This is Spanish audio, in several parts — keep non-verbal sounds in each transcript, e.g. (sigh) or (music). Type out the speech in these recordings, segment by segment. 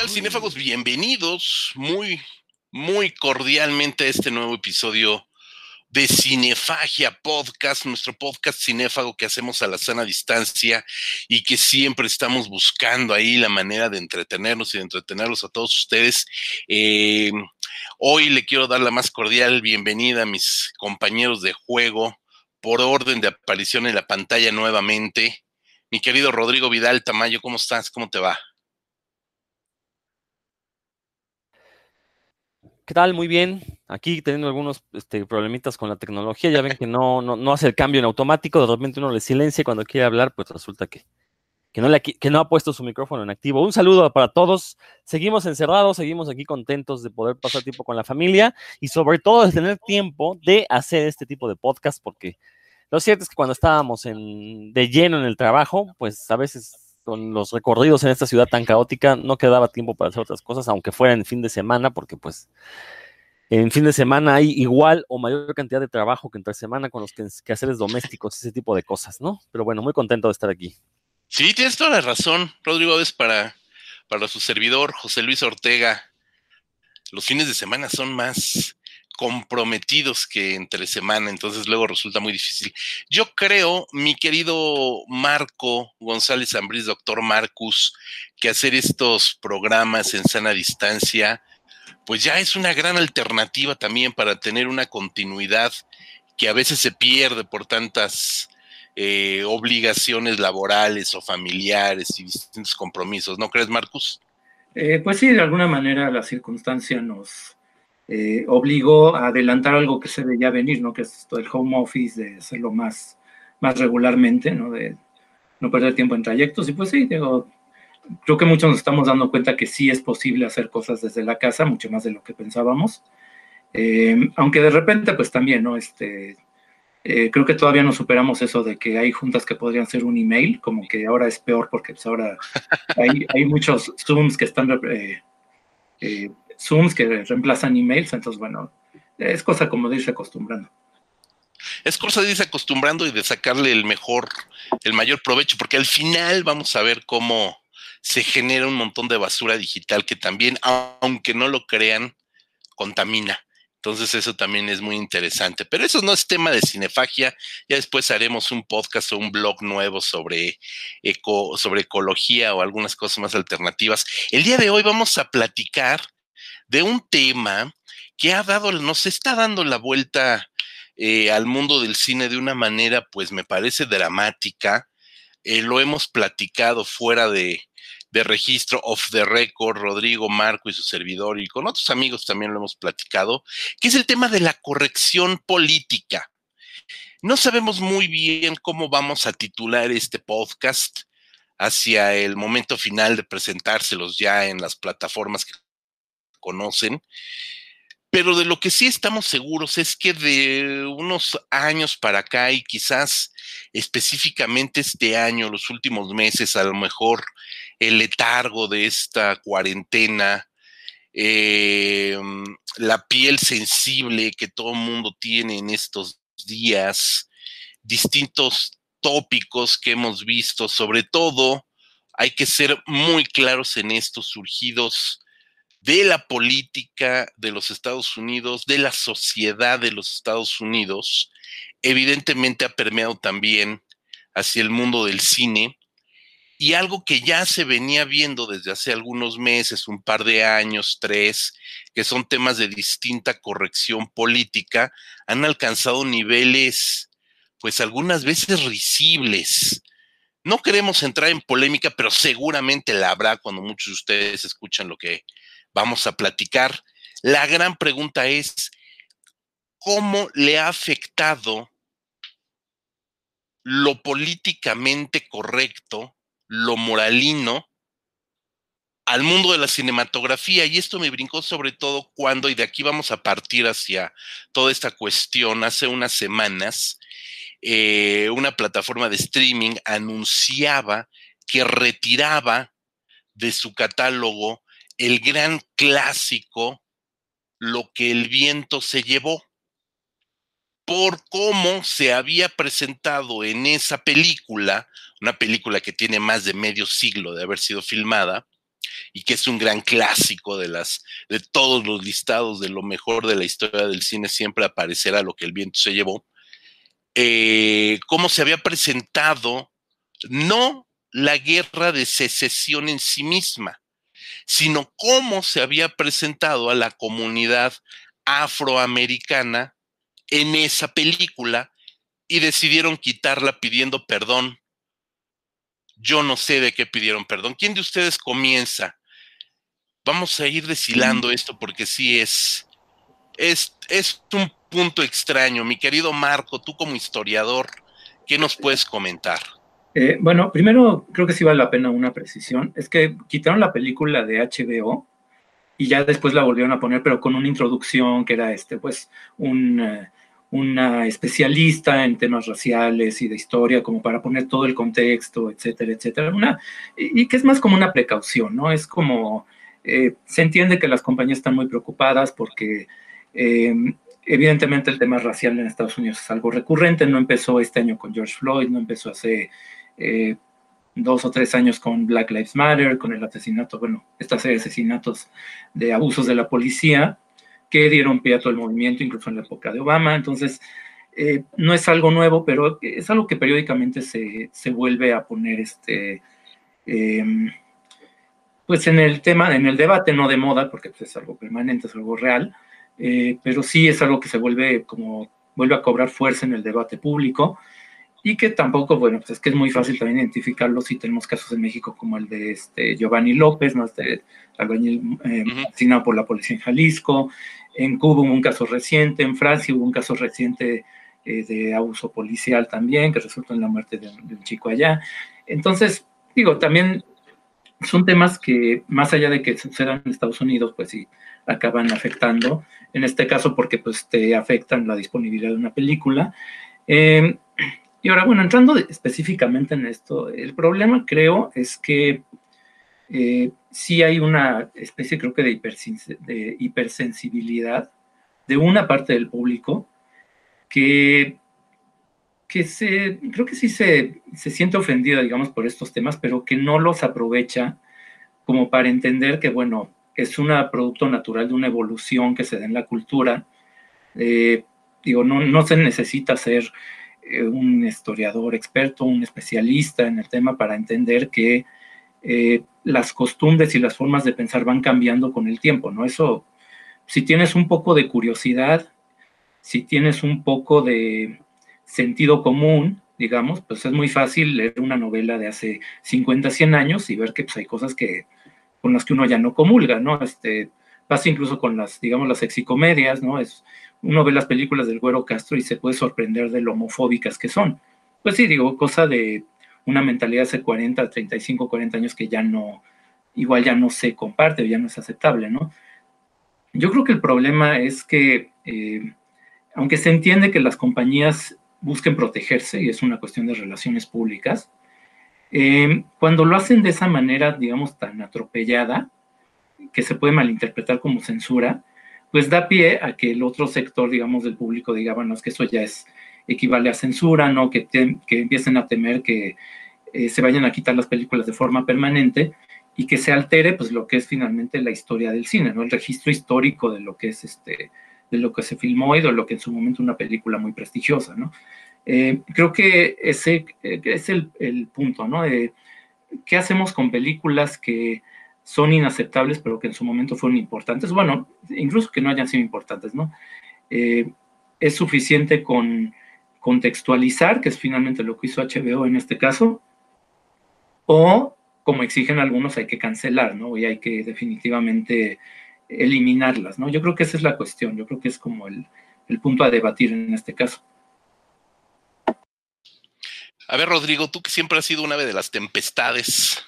tal, cinéfagos? Bienvenidos muy, muy cordialmente a este nuevo episodio de Cinefagia Podcast, nuestro podcast cinéfago que hacemos a la sana distancia y que siempre estamos buscando ahí la manera de entretenernos y de entretenerlos a todos ustedes. Eh, hoy le quiero dar la más cordial bienvenida a mis compañeros de juego por orden de aparición en la pantalla nuevamente. Mi querido Rodrigo Vidal Tamayo, ¿cómo estás? ¿Cómo te va? ¿Qué tal? Muy bien. Aquí teniendo algunos este, problemitas con la tecnología. Ya ven que no, no, hace el cambio en automático. De repente uno le silencia y cuando quiere hablar, pues resulta que, no no ha puesto su micrófono en activo. Un saludo para todos. Seguimos encerrados, seguimos aquí contentos de poder pasar tiempo con la familia y sobre todo de tener tiempo de hacer este tipo de podcast porque lo cierto es que cuando estábamos de lleno en el trabajo, pues a veces con los recorridos en esta ciudad tan caótica, no quedaba tiempo para hacer otras cosas, aunque fuera en fin de semana, porque pues en fin de semana hay igual o mayor cantidad de trabajo que entre semana con los quehaceres domésticos, ese tipo de cosas, ¿no? Pero bueno, muy contento de estar aquí. Sí, tienes toda la razón, Rodrigo, es para, para su servidor, José Luis Ortega. Los fines de semana son más, comprometidos que entre semana, entonces luego resulta muy difícil. Yo creo, mi querido Marco González Ambriz, doctor Marcus, que hacer estos programas en sana distancia, pues ya es una gran alternativa también para tener una continuidad que a veces se pierde por tantas eh, obligaciones laborales o familiares y distintos compromisos, ¿no crees, Marcus? Eh, pues sí, de alguna manera la circunstancia nos, eh, obligó a adelantar algo que se veía venir, ¿no? Que es esto del home office, de hacerlo más, más regularmente, ¿no? De no perder tiempo en trayectos. Y pues sí, digo, creo que muchos nos estamos dando cuenta que sí es posible hacer cosas desde la casa, mucho más de lo que pensábamos. Eh, aunque de repente, pues también, ¿no? Este, eh, creo que todavía no superamos eso de que hay juntas que podrían ser un email, como que ahora es peor porque pues ahora hay, hay muchos Zooms que están Zooms que reemplazan emails, entonces bueno, es cosa como de irse acostumbrando. Es cosa de irse acostumbrando y de sacarle el mejor, el mayor provecho, porque al final vamos a ver cómo se genera un montón de basura digital que también, aunque no lo crean, contamina. Entonces eso también es muy interesante. Pero eso no es tema de cinefagia. Ya después haremos un podcast o un blog nuevo sobre, eco, sobre ecología o algunas cosas más alternativas. El día de hoy vamos a platicar de un tema que ha dado, nos está dando la vuelta eh, al mundo del cine de una manera, pues me parece dramática. Eh, lo hemos platicado fuera de, de registro off the record, Rodrigo, Marco y su servidor, y con otros amigos también lo hemos platicado, que es el tema de la corrección política. No sabemos muy bien cómo vamos a titular este podcast hacia el momento final de presentárselos ya en las plataformas que conocen. Pero de lo que sí estamos seguros es que de unos años para acá y quizás específicamente este año, los últimos meses, a lo mejor el letargo de esta cuarentena, em, la piel sensible que todo el mundo tiene en estos días, distintos tópicos que hemos visto, sobre todo, hay que ser muy claros en estos surgidos de la política de los Estados Unidos, de la sociedad de los Estados Unidos, evidentemente ha permeado también hacia el mundo del cine y algo que ya se venía viendo desde hace algunos meses, un par de años, tres, que son temas de distinta corrección política, han alcanzado niveles, pues algunas veces risibles. No queremos entrar en polémica, pero seguramente la habrá cuando muchos de ustedes escuchan lo que vamos a platicar. La gran pregunta es, ¿cómo le ha afectado lo políticamente correcto, lo moralino, al mundo de la cinematografía? Y esto me brincó sobre todo cuando, y de aquí vamos a partir hacia toda esta cuestión, hace unas semanas, eh, una plataforma de streaming anunciaba que retiraba de su catálogo el gran clásico, lo que el viento se llevó, por cómo se había presentado en esa película, una película que tiene más de medio siglo de haber sido filmada, y que es un gran clásico de las de todos los listados de lo mejor de la historia del cine siempre aparecerá lo que el viento se llevó eh, cómo se había presentado no la guerra de secesión en sí misma sino cómo se había presentado a la comunidad afroamericana en esa película y decidieron quitarla pidiendo perdón yo no sé de qué pidieron perdón. ¿Quién de ustedes comienza? Vamos a ir deshilando esto porque sí es, es, es un punto extraño. Mi querido Marco, tú como historiador, ¿qué nos puedes comentar? Eh, bueno, primero creo que sí vale la pena una precisión. Es que quitaron la película de HBO y ya después la volvieron a poner, pero con una introducción que era este, pues, un, eh, una especialista en temas raciales y de historia, como para poner todo el contexto, etcétera, etcétera. Una, y, que es más como una precaución, ¿no? Es como, eh, se entiende que las compañías están muy preocupadas porque eh, evidentemente el tema racial en Estados Unidos es algo recurrente, no empezó este año con George Floyd, no empezó hace eh, dos o tres años con Black Lives Matter, con el asesinato, bueno, esta serie de asesinatos de abusos de la policía, que dieron pie a todo el movimiento, incluso en la época de Obama. Entonces, eh, no es algo nuevo, pero es algo que periódicamente se, se vuelve a poner este, em, pues en el tema, en el debate, no de moda, porque pues, es algo permanente, es algo real, eh, pero sí es algo que se vuelve como, vuelve a cobrar fuerza en el debate público y que tampoco, bueno, pues es que es muy fácil también identificarlo si tenemos casos en México como el de este Giovanni López, ¿no? Este albañil eh, asesinado por la policía en Jalisco, en Cuba hubo un caso reciente, en Francia hubo un caso reciente eh, de abuso policial también, que resultó en la muerte de, un chico allá. Entonces, digo, también son temas que, más allá de que sucedan en Estados Unidos, pues sí, acaban afectando. En este caso, porque pues te afectan la disponibilidad de una película. Em, y ahora, bueno, entrando específicamente en esto, el problema creo es que eh, sí hay una especie, creo que, de, hipersensibilidad de una parte del público que, que se, creo que sí se, se siente ofendida, digamos, por estos temas, pero que no los aprovecha como para entender que, bueno, es un producto natural de una evolución que se da en la cultura. Eh, digo, no, no se necesita ser un historiador experto, un especialista en el tema para entender que eh, las costumbres y las formas de pensar van cambiando con el tiempo, ¿no? Eso, si tienes un poco de curiosidad, si tienes un poco de sentido común, digamos, pues es muy fácil leer una novela de hace 50, 100 años y ver que pues, hay cosas que, con las que uno ya no comulga, ¿no? Este, pasa incluso con las, digamos, las sexicomedias, ¿no? Es, uno ve las películas del Güero Castro y se puede sorprender de lo homofóbicas que son. Pues sí, digo, cosa de una mentalidad hace 40, 35, 40 años que ya no, igual ya no se comparte o ya no es aceptable, ¿no? Yo creo que el problema es que, eh, aunque se entiende que las compañías busquen protegerse, y es una cuestión de relaciones públicas, eh, cuando lo hacen de esa manera, digamos, tan atropellada, que se puede malinterpretar como censura, pues da pie a que el otro sector, digamos, del público diga, bueno, es que eso ya es equivale a censura, ¿no? Que, que empiecen a temer que eh, se vayan a quitar las películas de forma permanente y que se altere, pues, lo que es finalmente la historia del cine, ¿no? El registro histórico de lo que es este, de lo que se filmó y de lo que en su momento una película muy prestigiosa, ¿no? Eh, creo que ese eh, es el, el punto, ¿no? ¿Qué hacemos con películas que son inaceptables, pero que en su momento fueron importantes? Bueno, incluso que no hayan sido importantes, ¿no? es suficiente con contextualizar, que es finalmente lo que hizo HBO en este caso, o como exigen algunos hay que cancelar, ¿no? Y hay que definitivamente eliminarlas, ¿no? Yo creo que esa es la cuestión, yo creo que es como el, punto a debatir en este caso. A ver, Rodrigo, tú que siempre has sido una de las tempestades.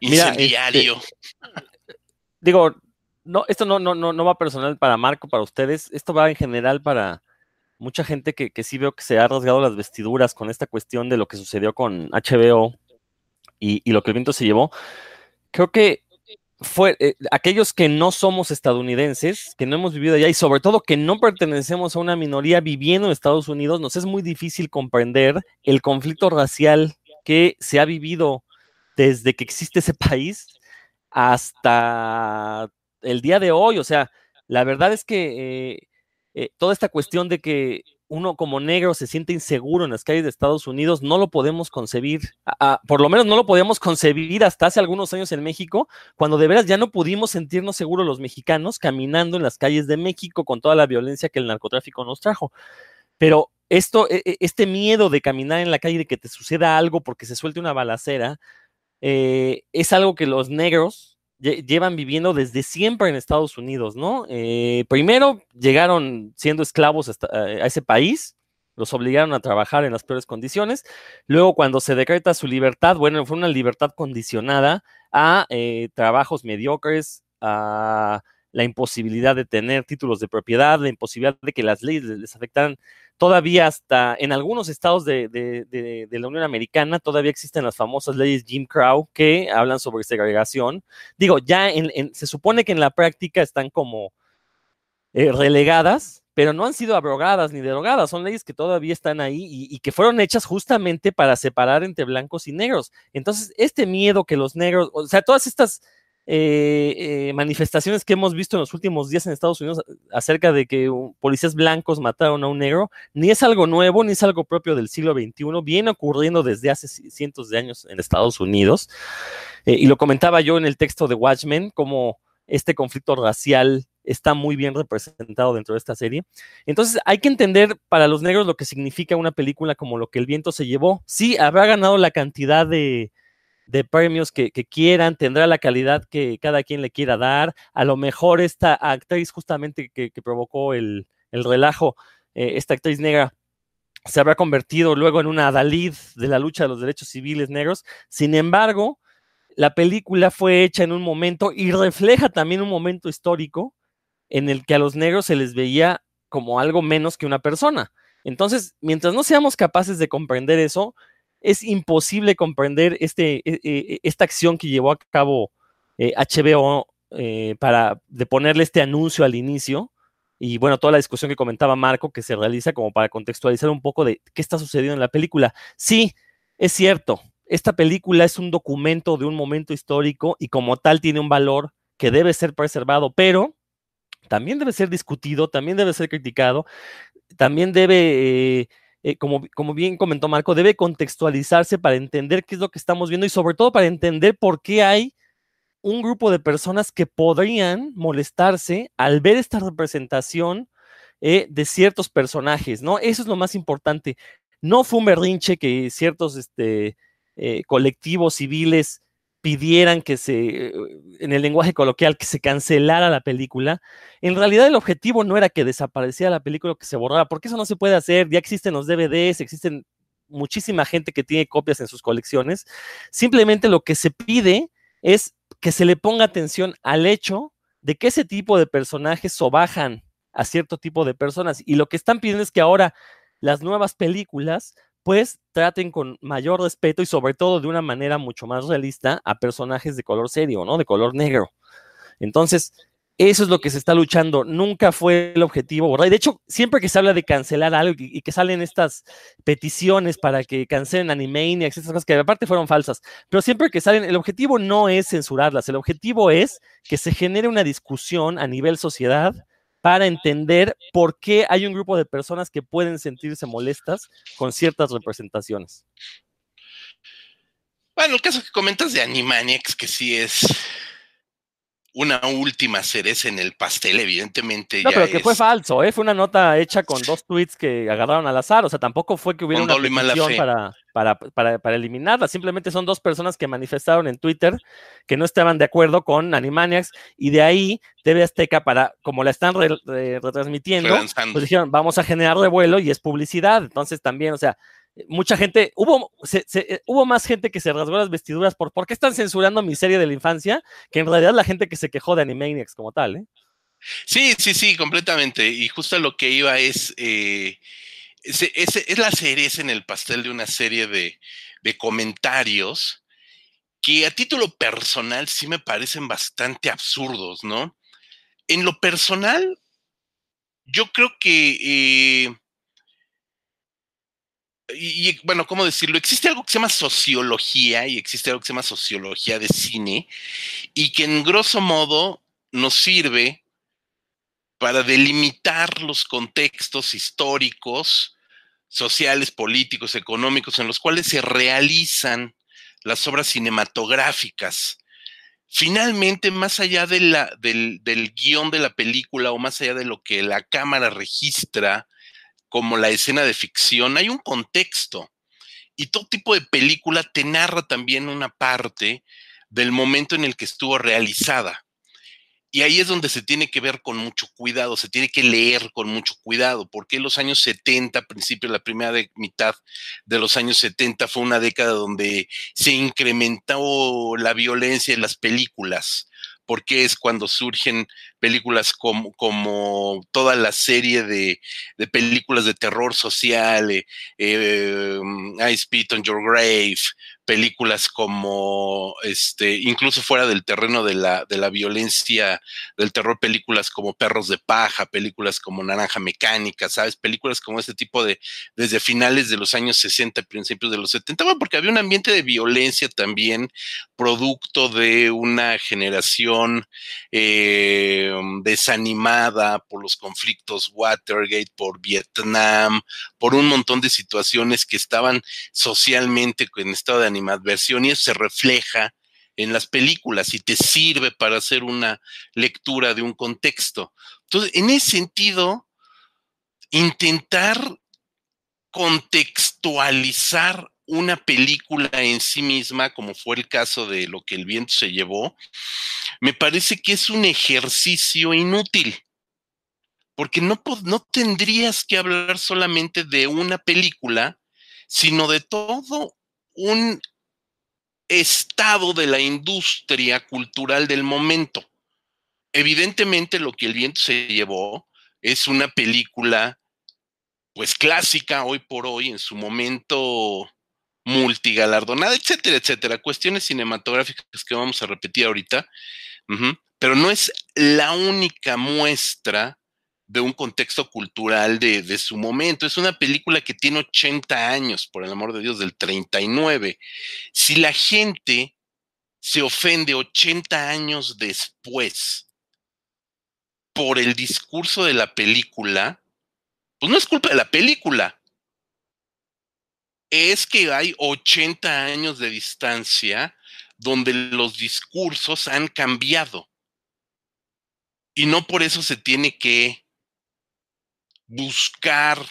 Incendiario. Este, (laughs) digo, no, esto no, no, no, no va personal para Marco, para ustedes, esto va en general para, mucha gente que, sí veo que se ha rasgado las vestiduras con esta cuestión de lo que sucedió con HBO y, lo que el viento se llevó. Creo que fue eh, aquellos que no somos estadounidenses, que no hemos vivido allá y sobre todo que no pertenecemos a una minoría viviendo en Estados Unidos, nos es muy difícil comprender el conflicto racial que se ha vivido desde que existe ese país hasta el día de hoy. O sea, la verdad es que eh, eh, toda esta cuestión de que uno como negro se siente inseguro en las calles de Estados Unidos, no lo podemos concebir, por lo menos no lo podíamos concebir hasta hace algunos años en México, cuando de veras ya no pudimos sentirnos seguros los mexicanos caminando en las calles de México con toda la violencia que el narcotráfico nos trajo. Pero esto, e, e, este miedo de caminar en la calle, de que te suceda algo porque se suelte una balacera, eh, es algo que los negros llevan viviendo desde siempre en Estados Unidos, ¿no? Eh, primero llegaron siendo esclavos a ese país, los obligaron a trabajar en las peores condiciones. Luego, cuando se decreta su libertad, bueno, fue una libertad condicionada a eh, trabajos mediocres, a la imposibilidad de tener títulos de propiedad, la imposibilidad de que las leyes les afectaran todavía hasta en algunos estados de, la Unión Americana, todavía existen las famosas leyes Jim Crow que hablan sobre segregación. Digo, ya se supone que en la práctica están como eh, relegadas, pero no han sido abrogadas ni derogadas, son leyes que todavía están ahí y, que fueron hechas justamente para separar entre blancos y negros. Entonces, este miedo que los negros, o sea, todas estas eh, eh, manifestaciones que hemos visto en los últimos días en Estados Unidos acerca de que policías blancos mataron a un negro, ni es algo nuevo, ni es algo propio del siglo XXI, viene ocurriendo desde hace cientos de años en Estados Unidos. Eh, y lo comentaba yo en el texto de Watchmen, como este conflicto racial está muy bien representado dentro de esta serie. Entonces hay que entender para los negros lo que significa una película como lo que el viento se llevó. Sí, habrá ganado la cantidad de, de premios que, quieran, tendrá la calidad que cada quien le quiera dar. A lo mejor esta actriz justamente que, provocó el, relajo, eh, esta actriz negra, se habrá convertido luego en una adalid de la lucha de los derechos civiles negros. Sin embargo, la película fue hecha en un momento y refleja también un momento histórico en el que a los negros se les veía como algo menos que una persona. Entonces, mientras no seamos capaces de comprender eso, es imposible comprender este, e, e, esta acción que llevó a cabo HBO eh, eh, para de ponerle este anuncio al inicio. Y bueno, toda la discusión que comentaba Marco, que se realiza como para contextualizar un poco de qué está sucediendo en la película. Sí, es cierto, esta película es un documento de un momento histórico y como tal tiene un valor que debe ser preservado, pero también debe ser discutido, también debe ser criticado, también debe... Eh, eh, como, como bien comentó Marco, debe contextualizarse para entender qué es lo que estamos viendo y sobre todo para entender por qué hay un grupo de personas que podrían molestarse al ver esta representación eh, de ciertos personajes, ¿no? Eso es lo más importante. No fue un berrinche que ciertos este, eh, colectivos civiles pidieran que se, eh, en el lenguaje coloquial, que se cancelara la película, en realidad el objetivo no era que desapareciera la película o que se borrara, porque eso no se puede hacer, ya existen los DVDs, existen muchísima gente que tiene copias en sus colecciones, simplemente lo que se pide es que se le ponga atención al hecho de que ese tipo de personajes sobajan a cierto tipo de personas y lo que están pidiendo es que ahora las nuevas películas pues traten con mayor respeto y sobre todo de una manera mucho más realista a personajes de color serio, ¿no? De color negro. Entonces, eso es lo que se está luchando. Nunca fue el objetivo, ¿verdad? de hecho, siempre que se habla de cancelar algo y, que salen estas peticiones para que cancelen Animaniacs, estas cosas que aparte fueron falsas, pero siempre que salen, el objetivo no es censurarlas, el objetivo es que se genere una discusión a nivel sociedad para entender por qué hay un grupo de personas que pueden sentirse molestas con ciertas representaciones. Bueno, el caso que comentas de Animaniacs, que sí es una última cereza en el pastel, evidentemente. No, pero que fue falso, ¿eh? fue una nota hecha con dos tweets que agarraron al azar, o sea, tampoco fue que hubiera una petición para, para, para, para, eliminarla, simplemente son dos personas que manifestaron en Twitter que no estaban de acuerdo con Animaniacs y de ahí TV Azteca, para, como la están retransmitiendo, pues dijeron, vamos a generar revuelo y es publicidad, entonces también, o sea, mucha gente, hubo, eh, hubo más gente que se rasgó las vestiduras por por qué están censurando mi serie de la infancia, que en realidad la gente que se quejó de Animaniacs como tal, ¿eh? Sí, sí, sí, completamente. Y justo lo que iba es, eh, es, la cereza en el pastel de una serie de, de comentarios que a título personal sí me parecen bastante absurdos, ¿no? En lo personal, yo creo que y, bueno, ¿cómo decirlo? Existe algo que se llama sociología y existe algo que se llama sociología de cine y que en grosso modo nos sirve para delimitar los contextos históricos, sociales, políticos, económicos en los cuales se realizan las obras cinematográficas. Finalmente, más allá del, del guion de la película o más allá de lo que la cámara registra como la escena de ficción, hay un contexto. Y todo tipo de película te narra también una parte del momento en el que estuvo realizada. Y ahí es donde se tiene que ver con mucho cuidado, se tiene que leer con mucho cuidado, porque los años 70, principio, la primera mitad de los años 70 fue una década donde se incrementó la violencia en las películas, porque es cuando surgen películas como, como toda la serie de, películas de terror social, eh, eh, I Spit on Your Grave, películas como, este, incluso fuera del terreno de la, de la violencia, del terror, películas como Perros de Paja, películas como Naranja Mecánica, ¿sabes? Películas como este tipo de, desde finales de los años 60, principios de los 70, bueno, porque había un ambiente de violencia también, producto de una generación eh, desanimada por los conflictos Watergate, por Vietnam, por un montón de situaciones que estaban socialmente en estado de animadversión y eso se refleja en las películas y te sirve para hacer una lectura de un contexto. Entonces, en ese sentido, intentar contextualizar una película en sí misma, como fue el caso de lo que el viento se llevó, me parece que es un ejercicio inútil, porque no, no tendrías que hablar solamente de una película, sino de todo un estado de la industria cultural del momento. Evidentemente lo que el viento se llevó es una película pues clásica hoy por hoy, en su momento multigalardonada, etcétera, etcétera. Cuestiones cinematográficas que vamos a repetir ahorita, pero no es la única muestra de un contexto cultural de, su momento. Es una película que tiene 80 años, por el amor de Dios, del 39. Si la gente se ofende 80 años después por el discurso de la película, pues no es culpa de la película. Es que hay 80 años de distancia donde los discursos han cambiado. Y no por eso se tiene que buscar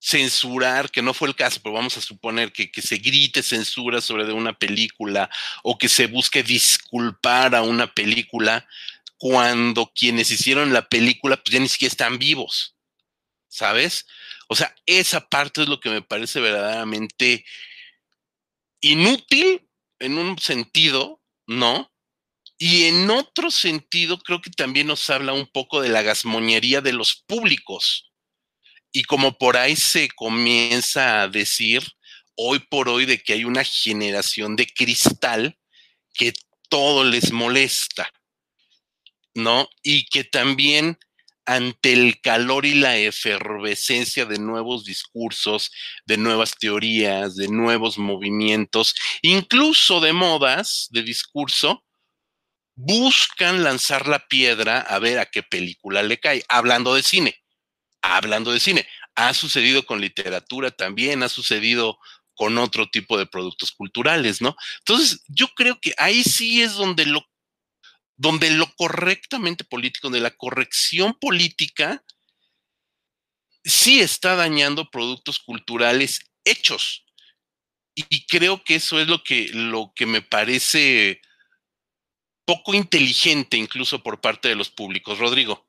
censurar, que no fue el caso, pero vamos a suponer que, se grite censura sobre una película o que se busque disculpar a una película cuando quienes hicieron la película pues ya ni siquiera están vivos, ¿sabes? O sea, esa parte es lo que me parece verdaderamente inútil en un sentido, ¿no? Y en otro sentido, creo que también nos habla un poco de la gasmoñería de los públicos. Y como por ahí se comienza a decir hoy por hoy de que hay una generación de cristal que todo les molesta, ¿no? Y que también ante el calor y la efervescencia de nuevos discursos, de nuevas teorías, de nuevos movimientos, incluso de modas de discurso, buscan lanzar la piedra a ver a qué película le cae, hablando de cine, hablando de cine. Ha sucedido con literatura también, ha sucedido con otro tipo de productos culturales, ¿no? Entonces, yo creo que ahí sí es donde lo, donde lo correctamente político, donde la corrección política sí está dañando productos culturales hechos. Y creo que eso es lo que, lo que me parece poco inteligente incluso por parte de los públicos. Rodrigo.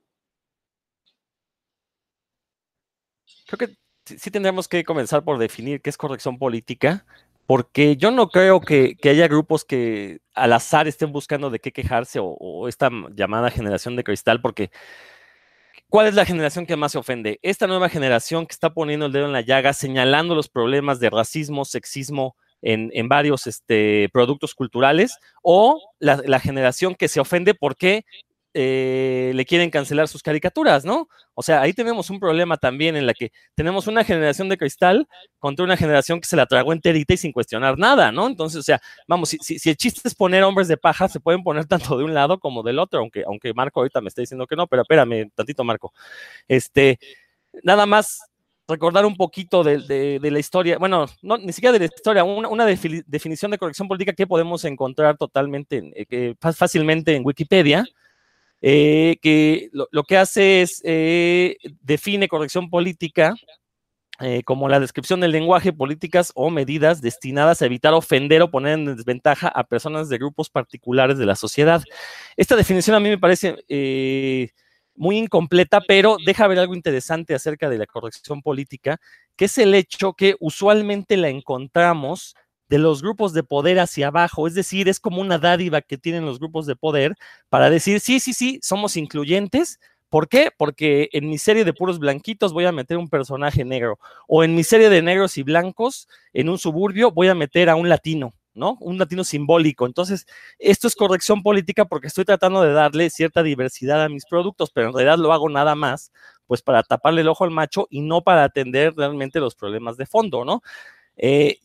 Creo que sí tendremos que comenzar por definir qué es corrección política, porque yo no creo que, haya grupos que al azar estén buscando de qué quejarse o, esta llamada generación de cristal, porque ¿cuál es la generación que más se ofende? Esta nueva generación que está poniendo el dedo en la llaga, señalando los problemas de racismo, sexismo, en, varios este, productos culturales, o la, generación que se ofende porque eh, le quieren cancelar sus caricaturas, ¿no? O sea, ahí tenemos un problema también en la que tenemos una generación de cristal contra una generación que se la tragó enterita y sin cuestionar nada, ¿no? Entonces, o sea, vamos, si, el chiste es poner hombres de paja, se pueden poner tanto de un lado como del otro, aunque, aunque Marco ahorita me está diciendo que no, pero espérame, tantito Marco. Este, nada más recordar un poquito de, la historia, bueno, no, ni siquiera de la historia, una, definición de corrección política que podemos encontrar totalmente, eh, fácilmente en Wikipedia, eh, que lo, que hace es eh, define corrección política como la descripción del lenguaje, políticas o medidas destinadas a evitar ofender o poner en desventaja a personas de grupos particulares de la sociedad. Esta definición a mí me parece muy incompleta, pero deja ver algo interesante acerca de la corrección política, que es el hecho que usualmente la encontramos de los grupos de poder hacia abajo, es decir, es como una dádiva que tienen los grupos de poder para decir, sí, sí, sí, somos incluyentes. ¿Por qué? Porque en mi serie de puros blanquitos voy a meter un personaje negro, o en mi serie de negros y blancos, en un suburbio, voy a meter a un latino. ¿No? Un latino simbólico. Entonces, esto es corrección política porque estoy tratando de darle cierta diversidad a mis productos, pero en realidad lo hago nada más, pues para taparle el ojo al macho y no para atender realmente los problemas de fondo, ¿no? Eh,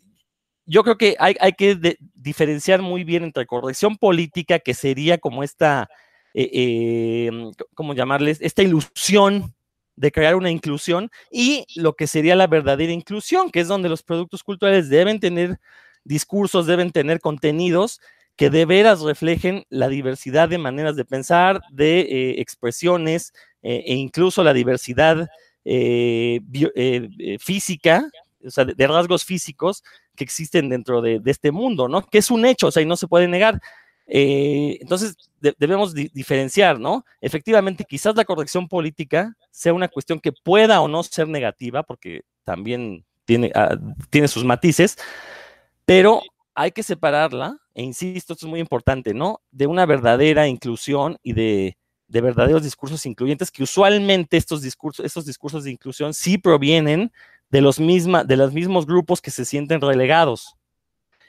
yo creo que hay, que diferenciar muy bien entre corrección política, que sería como esta, eh, em, ¿cómo llamarles? Esta ilusión de crear una inclusión y lo que sería la verdadera inclusión, que es donde los productos culturales deben tener discursos deben tener contenidos que de veras reflejen la diversidad de maneras de pensar, de eh, expresiones eh, e incluso la diversidad eh, física, o sea, de, rasgos físicos que existen dentro de, este mundo, ¿no? Que es un hecho, o sea, y no se puede negar. entonces, debemos diferenciar, ¿no? Efectivamente, quizás la corrección política sea una cuestión que pueda o no ser negativa, porque también tiene, ah, tiene sus matices, pero hay que separarla, e insisto, esto es muy importante, ¿no? De una verdadera inclusión y de, verdaderos discursos incluyentes, que usualmente estos discursos, estos discursos de inclusión sí provienen de los, de los mismos grupos que se sienten relegados.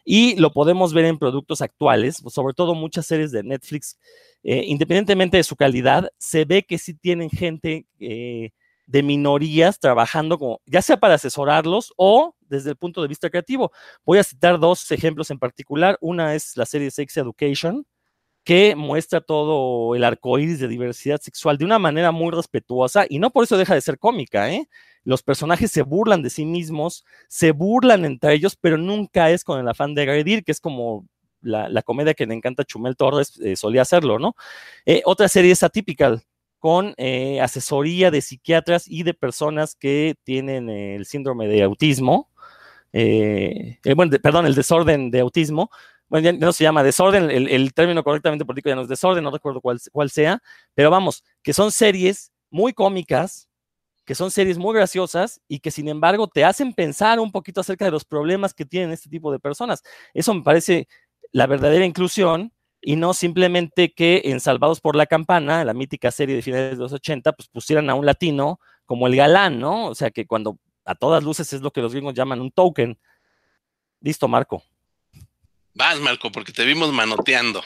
Y lo podemos ver en productos actuales, sobre todo muchas series de Netflix, eh, independientemente de su calidad, se ve que sí tienen gente eh, de minorías trabajando como, ya sea para asesorarlos o desde el punto de vista creativo. Voy a citar dos ejemplos en particular. Una es la serie Sex Education, que muestra todo el arco iris de diversidad sexual de una manera muy respetuosa y no por eso deja de ser cómica, ¿eh? Los personajes se burlan de sí mismos, se burlan entre ellos, pero nunca es con el afán de agredir, que es como la, comedia que le encanta Chumel Torres eh, solía hacerlo, ¿no? Eh, otra serie es Atypical, con eh, asesoría de psiquiatras y de personas que tienen el síndrome de autismo, eh, eh, bueno, perdón, el desorden de autismo, bueno, ya no se llama desorden, el, término correctamente político ya no es desorden, no recuerdo cuál, cuál sea, pero vamos, que son series muy cómicas, que son series muy graciosas y que sin embargo te hacen pensar un poquito acerca de los problemas que tienen este tipo de personas. Eso me parece la verdadera inclusión y no simplemente que en Salvados por la Campana, la mítica serie de finales de los 80, pues pusieran a un latino como el galán, ¿no? O sea que cuando a todas luces es lo que los gringos llaman un token. Listo, Marco. Vas, Marco, porque te vimos manoteando.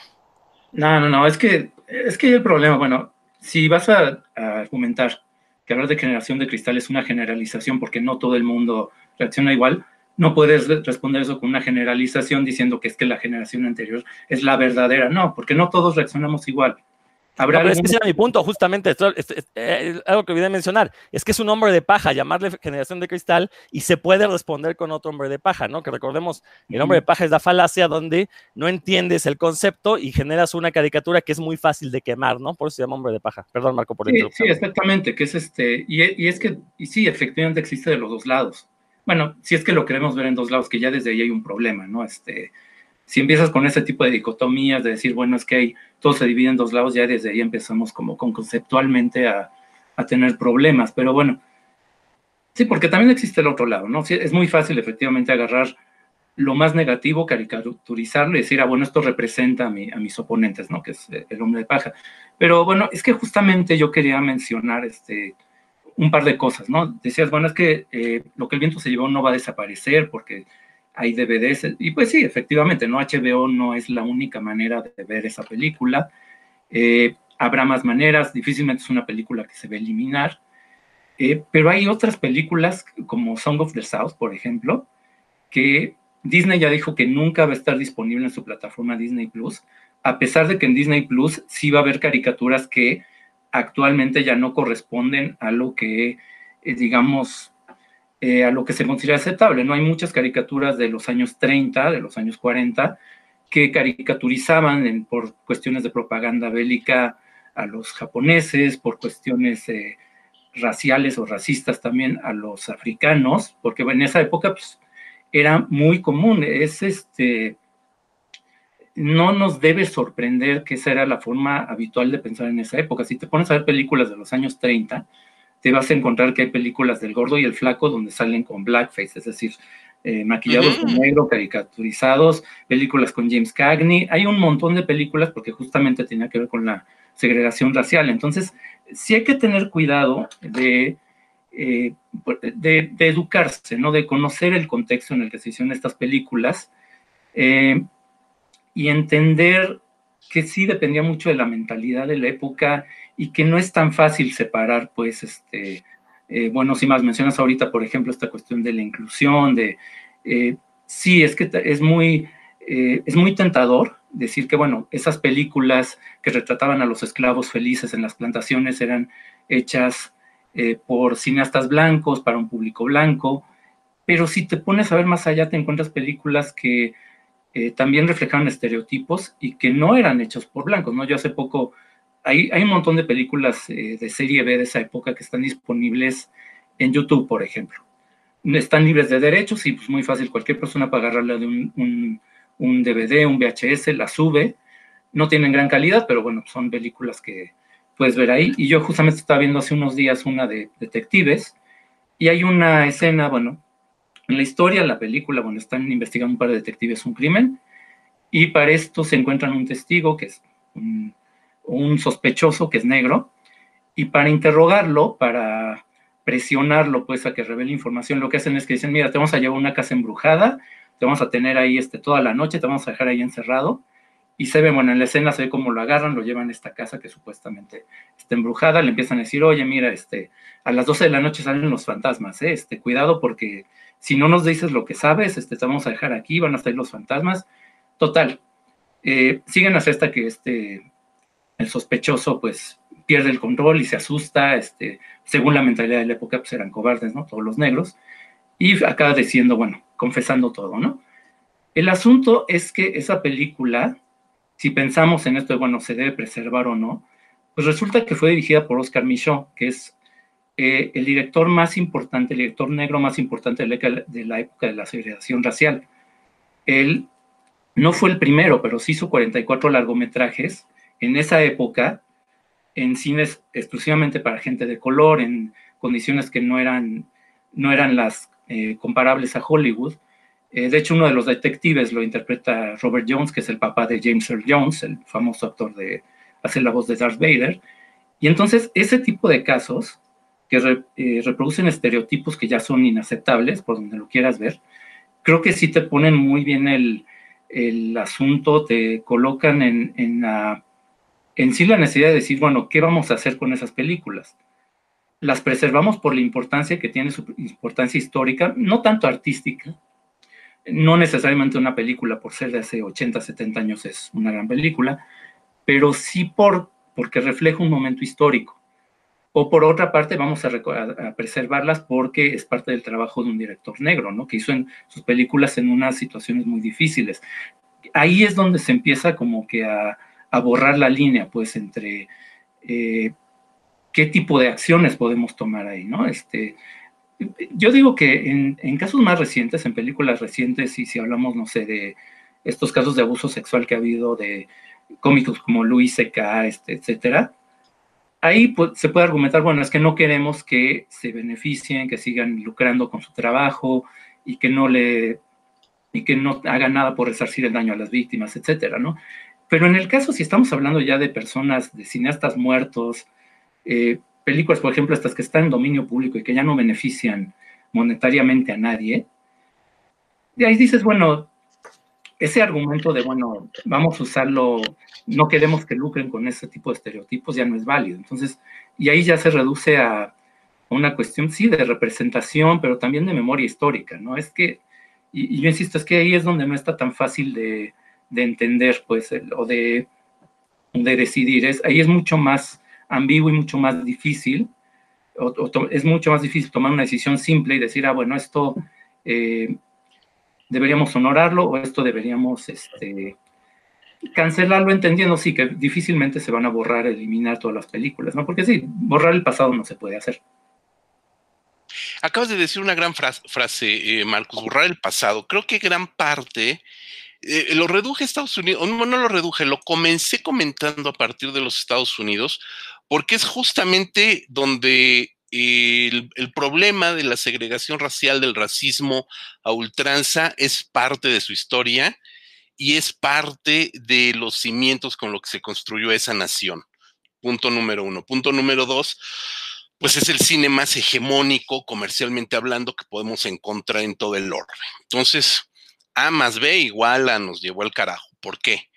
No, no, no, es que es que hay el problema, bueno, si vas a, a argumentar que hablar de generación de cristal es una generalización porque no todo el mundo reacciona igual, no puedes responder eso con una generalización diciendo que es que la generación anterior es la verdadera. No, porque no todos reaccionamos igual. Habrá es que ese era mi punto, justamente, eh, algo que olvidé mencionar, es que es un hombre de paja, llamarle generación de cristal, y se puede responder con otro hombre de paja, ¿no? Que recordemos, el hombre de paja es la falacia donde no entiendes el concepto y generas una caricatura que es muy fácil de quemar, ¿no? Por eso se llama hombre de paja. Perdón, Marco, por sí, Sí, exactamente, que es este, y, y es que, y sí, efectivamente existe de los dos lados bueno, si es que lo queremos ver en dos lados, que ya desde ahí hay un problema, ¿no? Este, si empiezas con ese tipo de dicotomías, de decir, bueno, es que hay, todo se divide en dos lados, ya desde ahí empezamos como con conceptualmente a, tener problemas, pero bueno, sí, porque también existe el otro lado, ¿no? es muy fácil efectivamente agarrar lo más negativo, caricaturizarlo y decir, ah, bueno, esto representa a, a mis oponentes, ¿no? Que es el hombre de paja. Pero bueno, es que justamente yo quería mencionar este, un par de cosas, ¿no? Decías, bueno, es que eh, lo que el viento se llevó no va a desaparecer porque hay DVDs, y pues sí, efectivamente, ¿no? HBO no es la única manera de ver esa película. Eh, habrá más maneras, difícilmente es una película que se va a eliminar, eh, pero hay otras películas como Song of the South, por ejemplo, que Disney ya dijo que nunca va a estar disponible en su plataforma Disney Plus, a pesar de que en Disney Plus sí va a haber caricaturas que actualmente ya no corresponden a lo que, eh, digamos, eh, a lo que se considera aceptable. No hay muchas caricaturas de los años 30, de los años 40, que caricaturizaban por cuestiones de propaganda bélica a los japoneses, por cuestiones eh, raciales o racistas también a los africanos, porque en esa época pues, era muy común. Es este, no nos debe sorprender que esa era la forma habitual de pensar en esa época. Si te pones a ver películas de los años 30, te vas a encontrar que hay películas del gordo y el flaco donde salen con blackface, es decir, eh, maquillados de negro, caricaturizados, películas con James Cagney. Hay un montón de películas porque justamente tenía que ver con la segregación racial. Entonces, sí hay que tener cuidado de, eh, de, educarse, ¿no? De conocer el contexto en el que se hicieron estas películas eh, y entender que sí dependía mucho de la mentalidad de la época y que no es tan fácil separar, pues, este, eh, bueno, si más mencionas ahorita, por ejemplo, esta cuestión de la inclusión, de, eh, sí, es que es muy, eh, es muy tentador decir que, bueno, esas películas que retrataban a los esclavos felices en las plantaciones eran hechas por cineastas blancos, para un público blanco, pero si te pones a ver más allá, te encuentras películas que también reflejaban estereotipos y que no eran hechos por blancos, ¿no? Yo hace poco hay, un montón de películas eh, de serie B de esa época que están disponibles en YouTube, por ejemplo. Están libres de derechos y pues muy fácil, cualquier persona para agarrarla de un, DVD, un VHS, la sube. No tienen gran calidad, pero bueno, son películas que puedes ver ahí. Y yo justamente estaba viendo hace unos días una de detectives y hay una escena, bueno, en la historia, la película, bueno, están investigando un par de detectives un crimen y para esto se encuentran un testigo que es un sospechoso que es negro, y para interrogarlo, para presionarlo, pues, a que revele información, lo que hacen es que dicen, mira, te vamos a llevar una casa embrujada, te vamos a tener ahí este, toda la noche, te vamos a dejar ahí encerrado, y se ve, bueno, en la escena se ve cómo lo agarran, lo llevan a esta casa que supuestamente está embrujada, le empiezan a decir, oye, mira, este, a las 12 de la noche salen los fantasmas, ¿eh? este, cuidado porque si no nos dices lo que sabes, este, te vamos a dejar aquí, van a salir los fantasmas. Total, eh, siguen hasta esta que este el sospechoso pues pierde el control y se asusta, este, según la mentalidad de la época, pues eran cobardes, ¿no? Todos los negros, y acaba diciendo, bueno, confesando todo, ¿no? El asunto es que esa película, si pensamos en esto de, bueno, se debe preservar o no, pues resulta que fue dirigida por Oscar Michaud, que es eh, el director más importante, el director negro más importante de la, época de la segregación racial. Él no fue el primero, pero sí hizo 44 largometrajes, en esa época en cines exclusivamente para gente de color, en condiciones que no eran, no eran las eh, comparables a Hollywood. Eh, de hecho, uno de los detectives lo interpreta Robert Jones, que es el papá de James Earl Jones, el famoso actor de hacer la voz de Darth Vader. Y entonces, ese tipo de casos que eh, reproducen estereotipos que ya son inaceptables, por donde lo quieras ver, creo que sí te ponen muy bien el, el asunto, te colocan en, en sí la necesidad de decir, bueno, ¿qué vamos a hacer con esas películas? Las preservamos por la importancia que tiene su importancia histórica, no tanto artística, no necesariamente una película por ser de hace 80, 70 años es una gran película, pero sí por, porque refleja un momento histórico. O por otra parte, vamos a, a, preservarlas porque es parte del trabajo de un director negro, ¿no? Que hizo en sus películas en unas situaciones muy difíciles. Ahí es donde se empieza como que a, a borrar la línea, pues, entre eh, qué tipo de acciones podemos tomar ahí, ¿no? Este, yo digo que en, casos más recientes, en películas recientes, y si hablamos, no sé, de estos casos de abuso sexual que ha habido de cómicos como Luis C.K., este, etcétera, ahí se puede argumentar, bueno, es que no queremos que se beneficien, que sigan lucrando con su trabajo y que no le y que no hagan nada por resarcir el daño a las víctimas, etcétera, ¿no? Pero en el caso, si estamos hablando ya de personas, de cineastas muertos, eh, películas, por ejemplo, estas que están en dominio público y que ya no benefician monetariamente a nadie, de ahí dices, bueno, ese argumento de, bueno, vamos a usarlo, no queremos que lucren con ese tipo de estereotipos, ya no es válido. Entonces, y ahí ya se reduce a una cuestión, sí, de representación, pero también de memoria histórica, ¿no? Es que, y, yo insisto, es que ahí es donde no está tan fácil de, entender, pues, o de, de decidir. Es, ahí es mucho más ambiguo y mucho más difícil, es mucho más difícil tomar una decisión simple y decir, ah, bueno, esto eh, deberíamos honorarlo o esto deberíamos este, cancelarlo entendiendo, sí, que difícilmente se van a borrar, eliminar todas las películas, ¿no? Porque sí, borrar el pasado no se puede hacer. Acabas de decir una gran frase, eh, Marcos, borrar el pasado. Creo que gran parte eh, lo reduje Estados Unidos, no, no lo reduje, lo comencé comentando a partir de los Estados Unidos, porque es justamente donde el, problema de la segregación racial, del racismo a ultranza, es parte de su historia y es parte de los cimientos con los que se construyó esa nación. Punto número uno. Punto número dos, pues es el cine más hegemónico, comercialmente hablando, que podemos encontrar en todo el orbe. Entonces, A más B igual a nos llevó al carajo. ¿Por qué?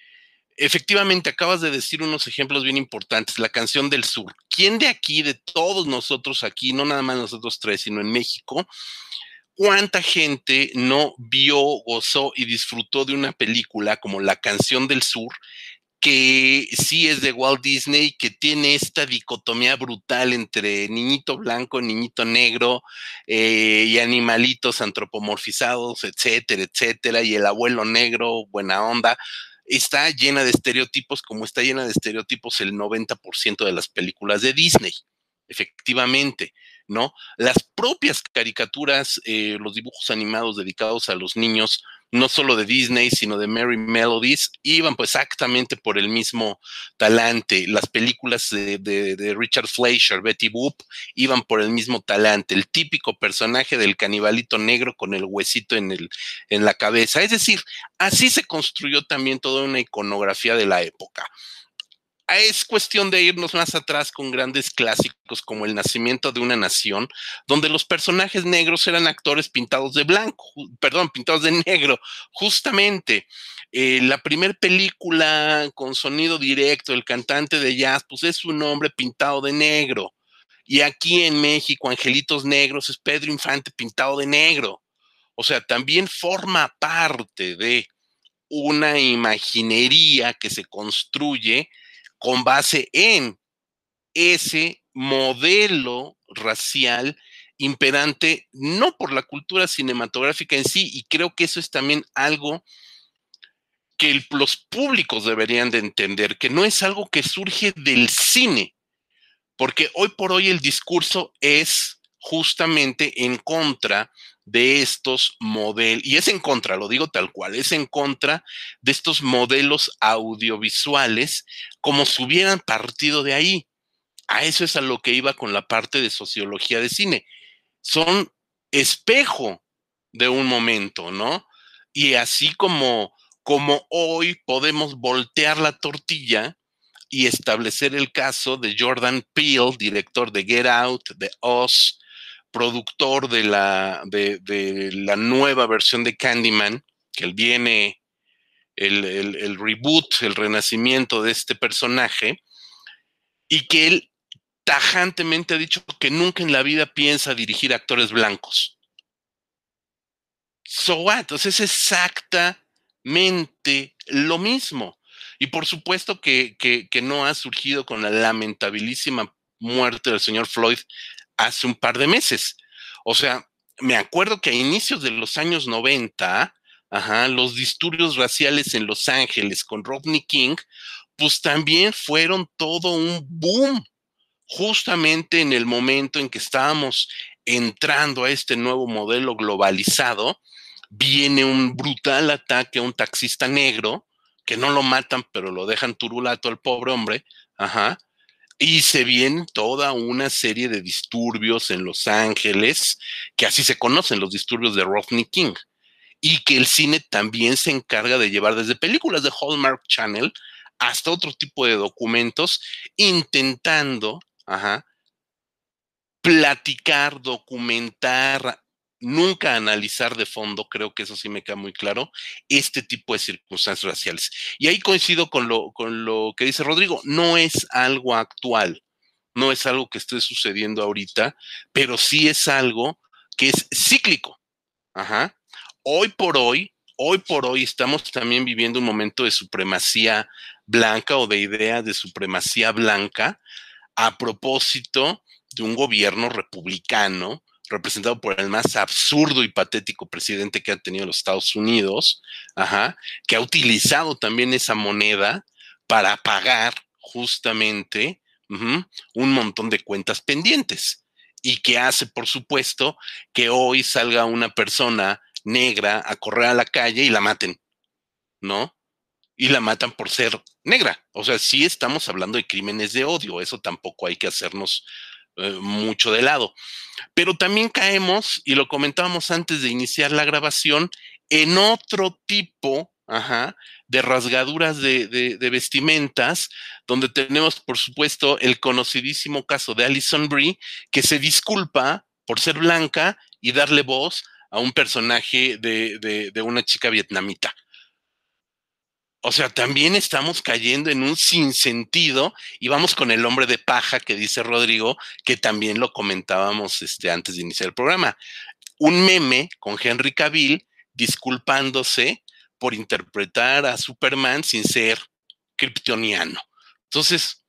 Efectivamente, acabas de decir unos ejemplos bien importantes. La canción del sur. ¿Quién de aquí, de todos nosotros aquí, no nada más nosotros tres, sino en México, cuánta gente no vio, gozó y disfrutó de una película como La canción del sur, que sí es de Walt Disney, que tiene esta dicotomía brutal entre niñito blanco, niñito negro eh, y animalitos antropomorfizados, etcétera, etcétera, y el abuelo negro, buena onda. Está llena de estereotipos, como está llena de estereotipos el 90% de las películas de Disney, efectivamente. ¿no? Las propias caricaturas, eh, los dibujos animados dedicados a los niños, no solo de Disney, sino de Merry Melodies, iban pues exactamente por el mismo talante. Las películas de, Richard Fleischer, Betty Boop, iban por el mismo talante. El típico personaje del canibalito negro con el huesito en, el, en la cabeza. Es decir, así se construyó también toda una iconografía de la época es cuestión de irnos más atrás con grandes clásicos como El nacimiento de una nación, donde los personajes negros eran actores pintados de blanco, perdón, pintados de negro. Justamente, eh, la primera película con sonido directo, el cantante de jazz, pues es un hombre pintado de negro. Y aquí en México, Angelitos Negros es Pedro Infante pintado de negro. O sea, también forma parte de una imaginería que se construye con base en ese modelo racial imperante, no por la cultura cinematográfica en sí, y creo que eso es también algo que los públicos deberían de entender, que no es algo que surge del cine, porque hoy por hoy el discurso es justamente en contra de estos modelos, y es en contra, lo digo tal cual, es en contra de estos modelos audiovisuales como si hubieran partido de ahí. A eso es a lo que iba con la parte de sociología de cine. Son espejo de un momento, ¿no? Y así como, como hoy podemos voltear la tortilla y establecer el caso de Jordan Peele, director de Get Out, de Oz, productor de la, de, la nueva versión de Candyman, que él viene el, el, reboot, el renacimiento de este personaje, y que él tajantemente ha dicho que nunca en la vida piensa dirigir actores blancos. So what? Entonces es exactamente lo mismo. Y por supuesto que, que, que no ha surgido con la lamentabilísima muerte del señor Floyd hace un par de meses. O sea, me acuerdo que a inicios de los años 90, ajá, los disturbios raciales en Los Ángeles con Rodney King, pues también fueron todo un boom, justamente en el momento en que estábamos entrando a este nuevo modelo globalizado, viene un brutal ataque a un taxista negro, que no lo matan, pero lo dejan turulato al pobre hombre, ajá, y se viene toda una serie de disturbios en Los Ángeles, que así se conocen los disturbios de Rodney King, y que el cine también se encarga de llevar desde películas de Hallmark Channel hasta otro tipo de documentos, intentando platicar, documentar, nunca analizar de fondo, creo que eso sí me queda muy claro, este tipo de circunstancias raciales. Y ahí coincido con lo, con lo que dice Rodrigo, no es algo actual, no es algo que esté sucediendo ahorita, pero sí es algo que es cíclico. Ajá. Hoy por hoy, hoy por hoy estamos también viviendo un momento de supremacía blanca o de idea de supremacía blanca a propósito de un gobierno republicano representado por el más absurdo y patético presidente que ha tenido los Estados Unidos, ajá, que ha utilizado también esa moneda para pagar justamente un montón de cuentas pendientes y que hace, por supuesto, que hoy salga una persona negra a correr a la calle y la maten, ¿no? Y la matan por ser negra. O sea, sí estamos hablando de crímenes de odio, eso tampoco hay que hacernos eh, mucho de lado. Pero también caemos, y lo comentábamos antes de iniciar la grabación, en otro tipo de rasgaduras de, vestimentas, donde tenemos, por supuesto, el conocidísimo caso de Alison Brie, que se disculpa por ser blanca y darle voz a un personaje de una chica vietnamita. O sea, también estamos cayendo en un sinsentido y vamos con el hombre de paja que dice Rodrigo, que también lo comentábamos este, antes de iniciar el programa. Un meme con Henry Cavill disculpándose por interpretar a Superman sin ser kryptoniano. Entonces,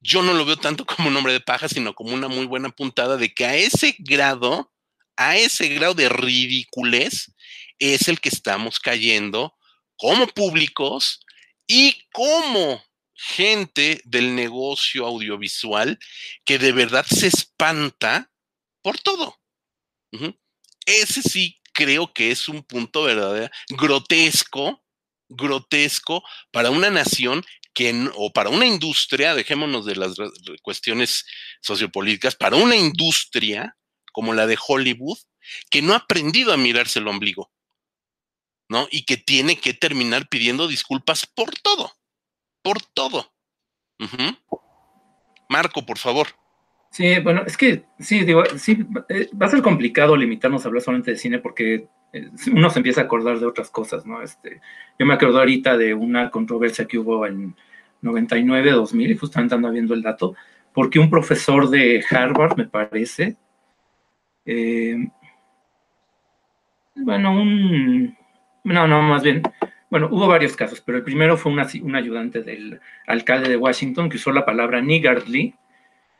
yo no lo veo tanto como un hombre de paja, sino como una muy buena puntada de que a ese grado, a ese grado de ridiculez, es el que estamos cayendo como públicos y como gente del negocio audiovisual que de verdad se espanta por todo. Ese sí creo que es un punto verdadero, grotesco, grotesco para una nación que, o para una industria, dejémonos de las cuestiones sociopolíticas, para una industria como la de Hollywood, que no ha aprendido a mirarse el ombligo. ¿No? Y que tiene que terminar pidiendo disculpas por todo, por todo. Marco, por favor. Sí, bueno, es que sí, digo, sí, eh, va a ser complicado limitarnos a hablar solamente de cine porque eh, uno se empieza a acordar de otras cosas, ¿no? Este, yo me acuerdo ahorita de una controversia que hubo en 99, 2000, y justamente ando viendo el dato, porque un profesor de Harvard, me parece, eh, bueno, un, no, no, más bien, bueno, hubo varios casos, pero el primero fue un ayudante del alcalde de Washington que usó la palabra niggardly,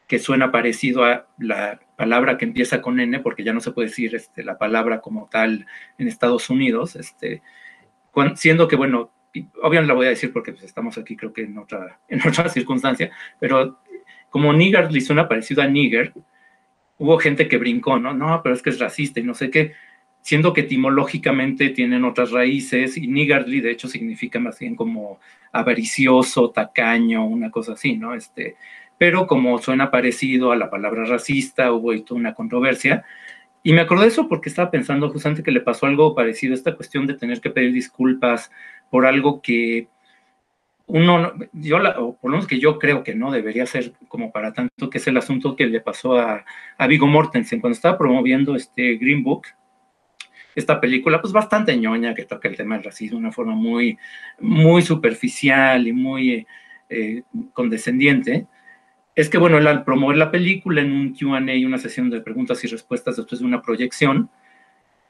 que suena parecido a la palabra que empieza con N, porque ya no se puede decir este, la palabra como tal en Estados Unidos, este, siendo que, bueno, obviamente la voy a decir porque pues, estamos aquí creo que en otra, (laughs) en otra circunstancia, pero como niggardly suena parecido a nigger, hubo gente que brincó, ¿no? No, pero es que es racista y no sé qué siendo que etimológicamente tienen otras raíces y niggardly de hecho significa más bien como avaricioso, tacaño, una cosa así, ¿no? Este, pero como suena parecido a la palabra racista, hubo toda una controversia. Y me acordé de eso porque estaba pensando justamente que le pasó algo parecido, esta cuestión de tener que pedir disculpas por algo que uno, yo, o por lo menos que yo creo que no debería ser como para tanto, que es el asunto que le pasó a, a Vigo Mortensen cuando estaba promoviendo este Green Book esta película, pues bastante ñoña, que toca el tema del racismo de una forma muy, muy superficial y muy eh, condescendiente, es que, bueno, él al promover la película en un QA una sesión de preguntas y respuestas después de una proyección,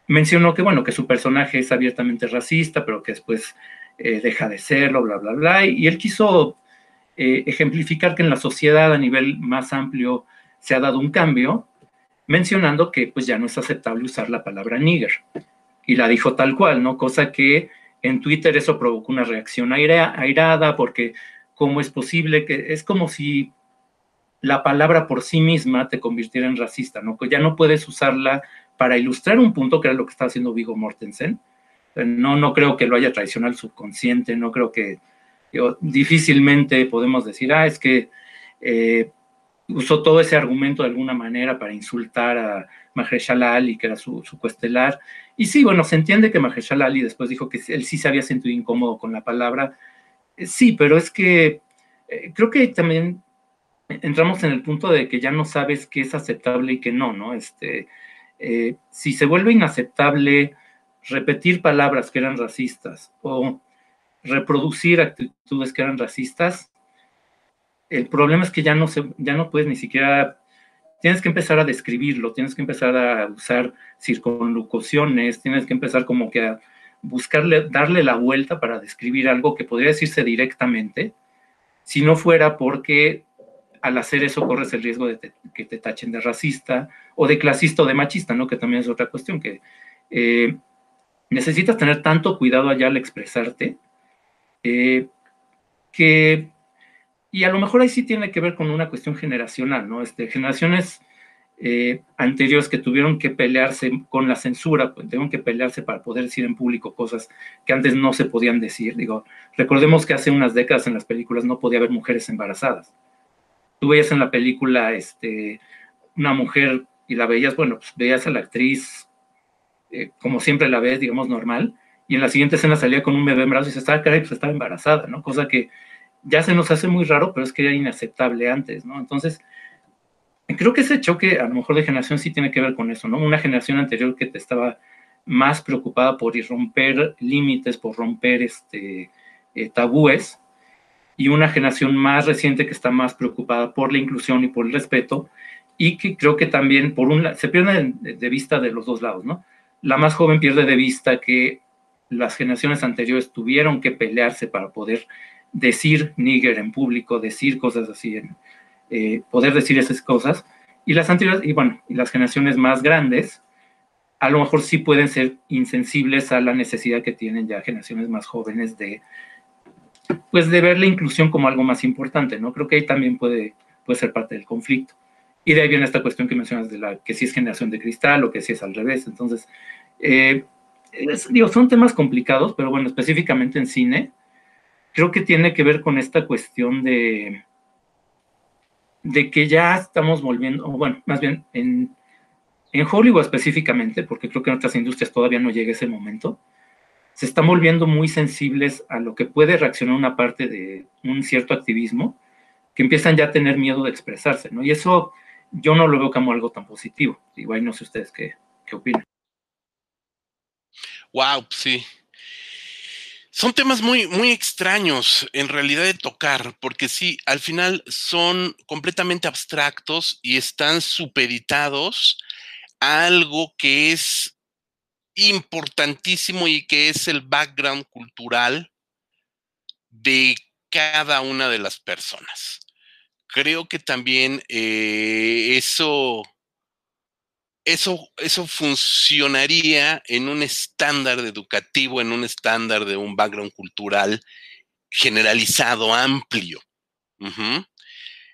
mencionó que, bueno, que su personaje es abiertamente racista, pero que después eh, deja de serlo, bla, bla, bla, y él quiso eh, ejemplificar que en la sociedad a nivel más amplio se ha dado un cambio mencionando que pues ya no es aceptable usar la palabra nigger. Y la dijo tal cual, ¿no? Cosa que en Twitter eso provocó una reacción airada porque cómo es posible que es como si la palabra por sí misma te convirtiera en racista, ¿no? Que ya no puedes usarla para ilustrar un punto que era lo que estaba haciendo Vigo Mortensen. No, no creo que lo haya traicionado al subconsciente, no creo que difícilmente podemos decir, ah, es que eh, usó todo ese argumento de alguna manera para insultar a Mahershala Ali, que era su, su coestelar. Y sí, bueno, se entiende que Mahershala Ali después dijo que él sí se había sentido incómodo con la palabra. Eh, sí, pero es que eh, creo que también entramos en el punto de que ya no sabes qué es aceptable y qué no, ¿no? Este, eh, si se vuelve inaceptable repetir palabras que eran racistas o reproducir actitudes que eran racistas, el problema es que ya no, se, ya no puedes ni siquiera, tienes que empezar a describirlo, tienes que empezar a usar circunlocuciones, tienes que empezar como que a buscarle, darle la vuelta para describir algo que podría decirse directamente, si no fuera porque al hacer eso corres el riesgo de que te tachen de racista o de clasista o de machista, ¿no? Que también es otra cuestión, que eh, necesitas tener tanto cuidado allá al expresarte, eh, que, y a lo mejor ahí sí tiene que ver con una cuestión generacional, ¿no? Este, generaciones eh, anteriores que tuvieron que pelearse con la censura, pues, tuvieron que pelearse para poder decir en público cosas que antes no se podían decir. Digo, recordemos que hace unas décadas en las películas no podía haber mujeres embarazadas. Tú veías en la película este, una mujer y la veías, bueno, pues veías a la actriz eh, como siempre la ves, digamos, normal, y en la siguiente escena salía con un bebé en brazos y se estaba, caray, pues estaba embarazada, ¿no? Cosa que ya se nos hace muy raro, pero es que era inaceptable antes, ¿no? Entonces, creo que ese choque a lo mejor de generación sí tiene que ver con eso, ¿no? Una generación anterior que te estaba más preocupada por romper límites, por romper este, eh, tabúes, y una generación más reciente que está más preocupada por la inclusión y por el respeto, y que creo que también por un se pierde de vista de los dos lados, ¿no? La más joven pierde de vista que las generaciones anteriores tuvieron que pelearse para poder decir nigger en público, decir cosas así, eh, poder decir esas cosas. Y las anteriores, y bueno, y las generaciones más grandes, a lo mejor sí pueden ser insensibles a la necesidad que tienen ya generaciones más jóvenes de, pues de ver la inclusión como algo más importante, ¿no? Creo que ahí también puede, puede ser parte del conflicto. Y de ahí viene esta cuestión que mencionas de la que si es generación de cristal o que si es al revés. Entonces, eh, digo, son temas complicados, pero bueno, específicamente en cine, creo que tiene que ver con esta cuestión de, de que ya estamos volviendo, bueno, más bien en, en Hollywood específicamente, porque creo que en otras industrias todavía no llega ese momento, se están volviendo muy sensibles a lo que puede reaccionar una parte de un cierto activismo, que empiezan ya a tener miedo de expresarse, ¿no? Y eso yo no lo veo como algo tan positivo. Igual no sé ustedes qué, qué opinan. Wow, sí. Son temas muy, muy extraños en realidad de tocar, porque sí, al final son completamente abstractos y están supeditados a algo que es importantísimo y que es el background cultural de cada una de las personas. Creo que también eh, eso, eso, eso funcionaría en un estándar educativo, en un estándar de un background cultural generalizado, amplio.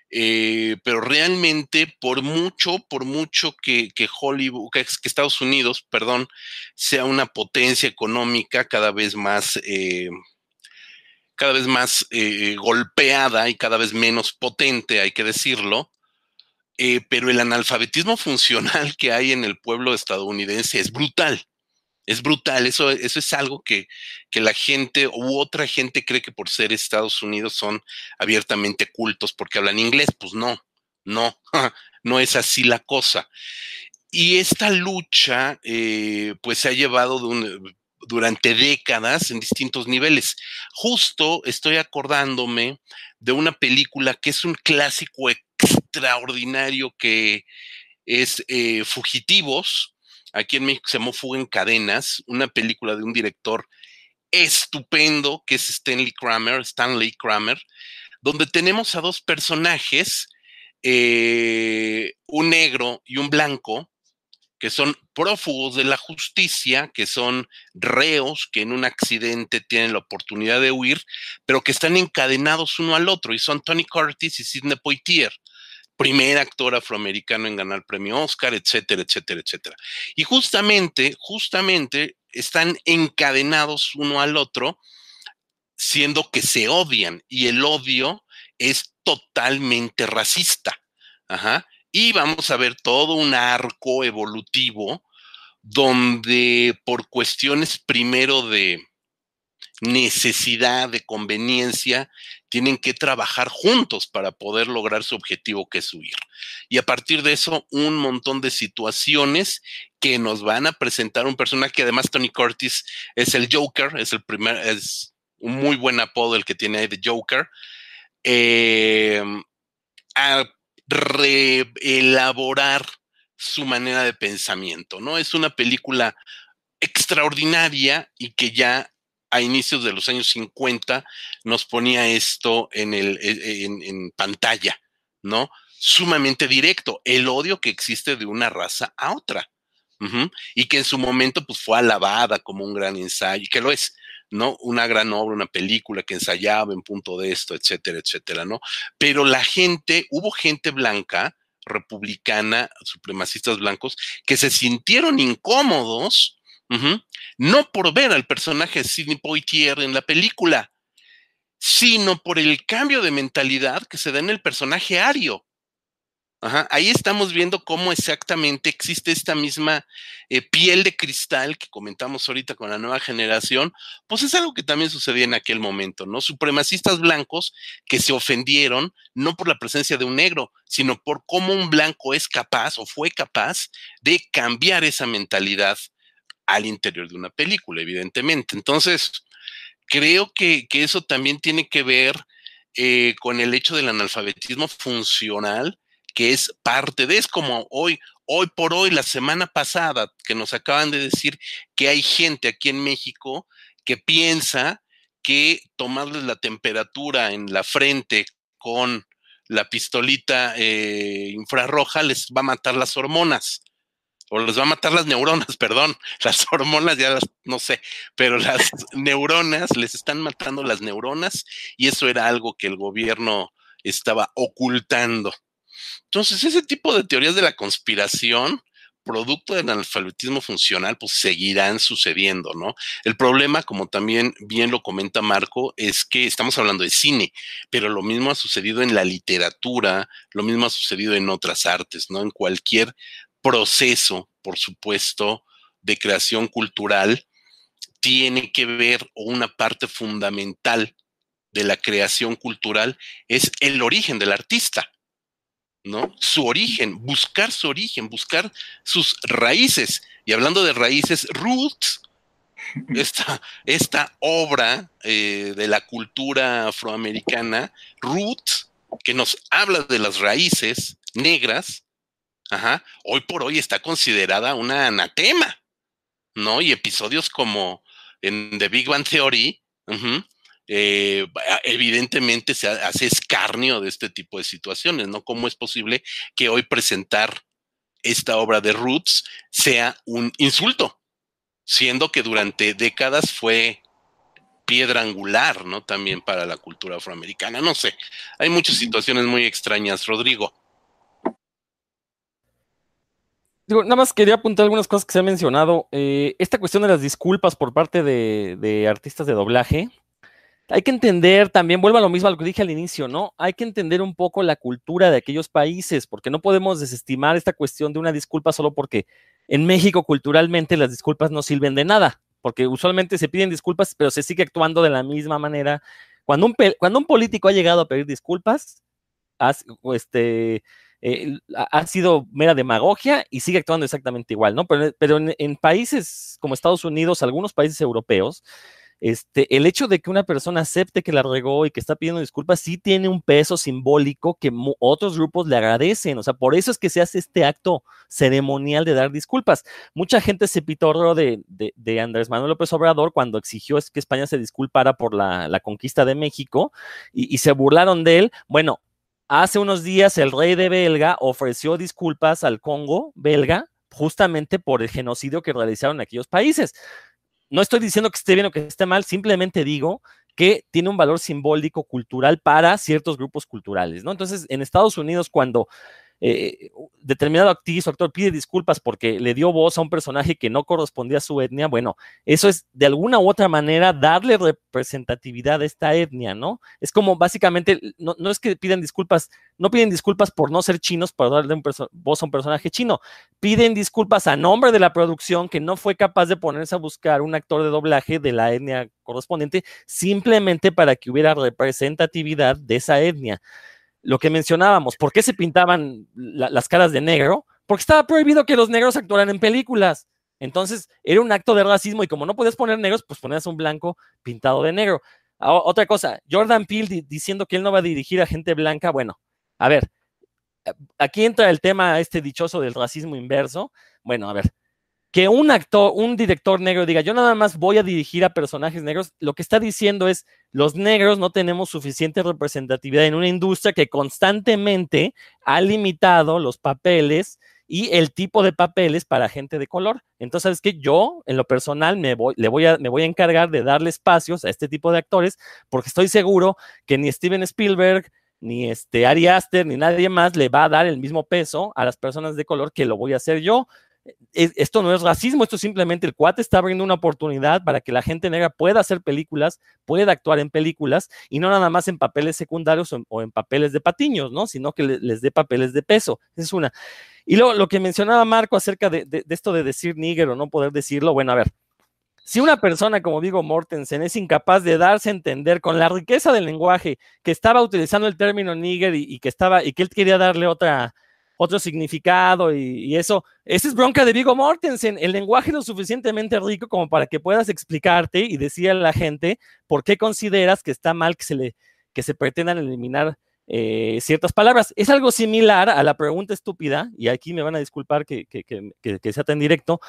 Eh, pero realmente, por mucho, por mucho que, Hollywood, que, Estados Unidos, perdón, sea una potencia económica cada vez más eh, cada vez más eh, golpeada y cada vez menos potente, hay que decirlo, eh, pero el analfabetismo funcional que hay en el pueblo estadounidense es brutal. Es brutal, eso, eso es algo que, que la gente u otra gente cree que por ser Estados Unidos son abiertamente cultos porque hablan inglés. Pues no, no, (laughs) no es así la cosa. Y esta lucha, eh, pues se ha llevado durante décadas en distintos niveles. Justo estoy acordándome de una película que es un clásico extraordinario que es eh, Fugitivos. Aquí en México se llamó Fuga en Cadenas, una película de un director estupendo que es Stanley Kramer, Stanley Kramer, donde tenemos a dos personajes, eh, un negro y un blanco, que son prófugos de la justicia, que son reos que en un accidente tienen la oportunidad de huir, pero que están encadenados uno al otro, y son Tony Curtis y Sidney Poitier, primer actor afroamericano en ganar premio Oscar, etcétera, etcétera, etcétera. Y justamente, justamente están encadenados uno al otro, siendo que se odian, y el odio es totalmente racista. Ajá. Y vamos a ver todo un arco evolutivo donde por cuestiones primero de necesidad, de conveniencia, tienen que trabajar juntos para poder lograr su objetivo que es huir. Y a partir de eso, un montón de situaciones que nos van a presentar un personaje que además Tony Curtis es el Joker, es el primer, es un muy buen apodo el que tiene ahí de Joker, eh, a reelaborar su manera de pensamiento, ¿no? Es una película extraordinaria y que ya a inicios de los años 50 nos ponía esto en, el, e, e, en, pantalla, ¿no? Sumamente directo, el odio que existe de una raza a otra. Y que en su momento pues fue alabada como un gran ensayo, y que lo es, ¿no? Una gran obra, una película que ensayaba en punto de esto, etcétera, etcétera, ¿no? Pero la gente, hubo gente blanca, republicana, supremacistas blancos, que se sintieron incómodos no por ver al personaje Sidney Poitier en la película, sino por el cambio de mentalidad que se da en el personaje Ario. Ahí estamos viendo cómo exactamente existe esta misma eh, piel de cristal que comentamos ahorita con la nueva generación, pues es algo que también sucedía en aquel momento, ¿no? Supremacistas blancos que se ofendieron no por la presencia de un negro, sino por cómo un blanco es capaz o fue capaz de cambiar esa mentalidad al interior de una película, evidentemente. Entonces, creo que, eso también tiene que ver eh, con el hecho del analfabetismo funcional, que es parte de, es como hoy, hoy por hoy, la semana pasada, que nos acaban de decir que hay gente aquí en México que piensa que tomarles la temperatura en la frente con la pistolita eh, infrarroja les va a matar las hormonas o les va a matar las neuronas, (laughs) perdón, las hormonas ya las, no sé, pero las (laughs) neuronas, les están matando las neuronas y eso era algo que el gobierno estaba ocultando. Entonces, ese tipo de teorías de la conspiración, producto del analfabetismo funcional, pues seguirán sucediendo, ¿no? El problema, como también bien lo comenta Marco, es que estamos hablando de cine, pero lo mismo ha sucedido en la literatura, lo mismo ha sucedido en otras artes, ¿no? En cualquier proceso, por supuesto, de creación cultural tiene que ver, o una parte fundamental de la creación cultural es el origen del artista, ¿no? Su origen, buscar su origen, buscar sus raíces. Y hablando de raíces, roots, esta, esta obra eh, de la cultura afroamericana, Roots, que nos habla de las raíces negras, Ajá. Hoy por hoy está considerada una anatema, ¿no? Y episodios como en The Big Bang Theory, eh, evidentemente se hace escarnio de este tipo de situaciones, ¿no? ¿Cómo es posible que hoy presentar esta obra de Roots sea un insulto? Siendo que durante décadas fue piedra angular, ¿no? También para la cultura afroamericana. No sé, hay muchas situaciones muy extrañas, Rodrigo. Digo, nada más quería apuntar algunas cosas que se han mencionado. Eh, esta cuestión de las disculpas por parte de, artistas de doblaje. Hay que entender también, vuelvo a lo mismo a lo que dije al inicio, ¿no? Hay que entender un poco la cultura de aquellos países, porque no podemos desestimar esta cuestión de una disculpa solo porque en México culturalmente las disculpas no sirven de nada, porque usualmente se piden disculpas, pero se sigue actuando de la misma manera. Cuando un, cuando un político ha llegado a pedir disculpas, este, eh, ha sido mera demagogia y sigue actuando exactamente igual, ¿no? Pero, en, países como Estados Unidos, algunos países europeos, este, el hecho de que una persona acepte que la regó y que está pidiendo disculpas sí tiene un peso simbólico que otros grupos le agradecen. O sea, por eso es que se hace este acto ceremonial de dar disculpas. Mucha gente se pitorró de, de, Andrés Manuel López Obrador cuando exigió que España se disculpara por la, conquista de México y, y, se burlaron de él. Bueno, Hace unos días el rey de Belga ofreció disculpas al Congo belga justamente por el genocidio que realizaron en aquellos países. No estoy diciendo que esté bien o que esté mal, simplemente digo que tiene un valor simbólico cultural para ciertos grupos culturales, ¿no? Entonces, en Estados Unidos, cuando eh, determinado actriz o actor pide disculpas porque le dio voz a un personaje que no correspondía a su etnia, bueno, eso es de alguna u otra manera darle representatividad a esta etnia, ¿no? Es como básicamente, no, es que piden disculpas, no piden disculpas por no ser chinos, por darle voz a un personaje chino, piden disculpas a nombre de la producción que no fue capaz de ponerse a buscar un actor de doblaje de la etnia correspondiente, simplemente para que hubiera representatividad de esa etnia lo que mencionábamos, ¿por qué se pintaban las caras de negro? Porque estaba prohibido que los negros actuaran en películas. Entonces era un acto de racismo y como no podías poner negros, pues ponías un blanco pintado de negro. otra cosa, Jordan Peele diciendo que él no va a dirigir a gente blanca. Bueno, a ver, aquí entra el tema este dichoso del racismo inverso. Bueno, a ver, que un actor, un director negro diga, yo nada más voy a dirigir a personajes negros, lo que está diciendo es, los negros no tenemos suficiente representatividad en una industria que constantemente ha limitado los papeles y el tipo de papeles para gente de color. Entonces, ¿sabes qué? Yo, en lo personal, me voy, le voy a, me voy a encargar de darle espacios a este tipo de actores, porque estoy seguro que ni Steven Spielberg, ni este Ari Aster, ni nadie más le va a dar el mismo peso a las personas de color que lo voy a hacer yo esto no es racismo, esto es simplemente el cuate está abriendo una oportunidad para que la gente negra pueda hacer películas, pueda actuar en películas y no nada más en papeles secundarios o en, papeles de patiños, ¿no? Sino que les dé papeles de peso. Es una. Y luego lo que mencionaba Marco acerca de, esto de decir nigger o no poder decirlo, bueno, a ver, si una persona como digo Mortensen es incapaz de darse a entender con la riqueza del lenguaje que estaba utilizando el término nigger y que estaba y que él quería darle otra otro significado y, eso. Esa es bronca de Vigo Mortensen. El lenguaje es lo suficientemente rico como para que puedas explicarte y decir a la gente por qué consideras que está mal que se, le, que se pretendan eliminar eh, ciertas palabras. Es algo similar a la pregunta estúpida, y aquí me van a disculpar que, que, sea tan directo,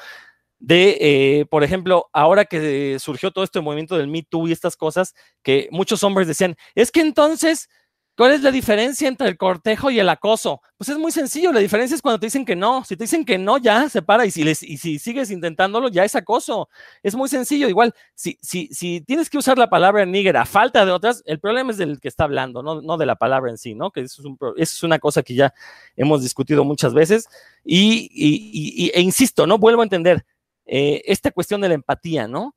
de, eh, por ejemplo, ahora que surgió todo este movimiento del Me Too y estas cosas, que muchos hombres decían, es que entonces ¿Cuál es la diferencia entre el cortejo y el acoso? Pues es muy sencillo, la diferencia es cuando te dicen que no. Si te dicen que no, ya se para y si, sigues intentándolo, ya es acoso. Es muy sencillo. Igual, si, tienes que usar la palabra nigger a falta de otras, el problema es del que está hablando, no, de la palabra en sí, ¿no? Que eso es, un, eso es una cosa que ya hemos discutido muchas veces. Y, e insisto, ¿no? Vuelvo a entender eh, esta cuestión de la empatía, ¿no?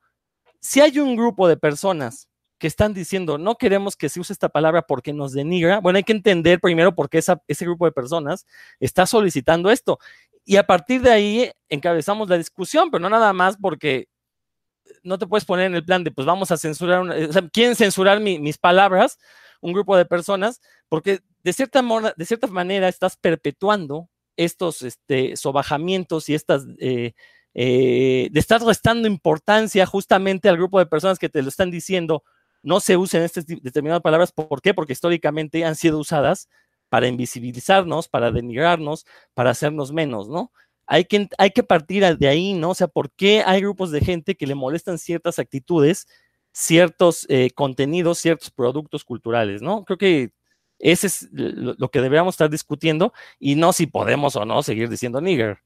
Si hay un grupo de personas que están diciendo, no queremos que se use esta palabra porque nos denigra, bueno, hay que entender primero por qué ese grupo de personas está solicitando esto. Y a partir de ahí encabezamos la discusión, pero no nada más porque no te puedes poner en el plan de, pues vamos a censurar, sea, quieren censurar mis palabras, un grupo de personas, porque de cierta, de cierta manera estás perpetuando estos este, sobajamientos y estas... Eh, eh, estar restando importancia justamente al grupo de personas que te lo están diciendo no se usen estas determinadas palabras. ¿Por qué? Porque históricamente han sido usadas para invisibilizarnos, para denigrarnos, para hacernos menos, ¿no? Hay que, hay que partir de ahí, ¿no? O sea, ¿por qué hay grupos de gente que le molestan ciertas actitudes, ciertos eh, contenidos, ciertos productos culturales, ¿no? Creo que ese es lo, que deberíamos estar discutiendo y no si podemos o no seguir diciendo nigger.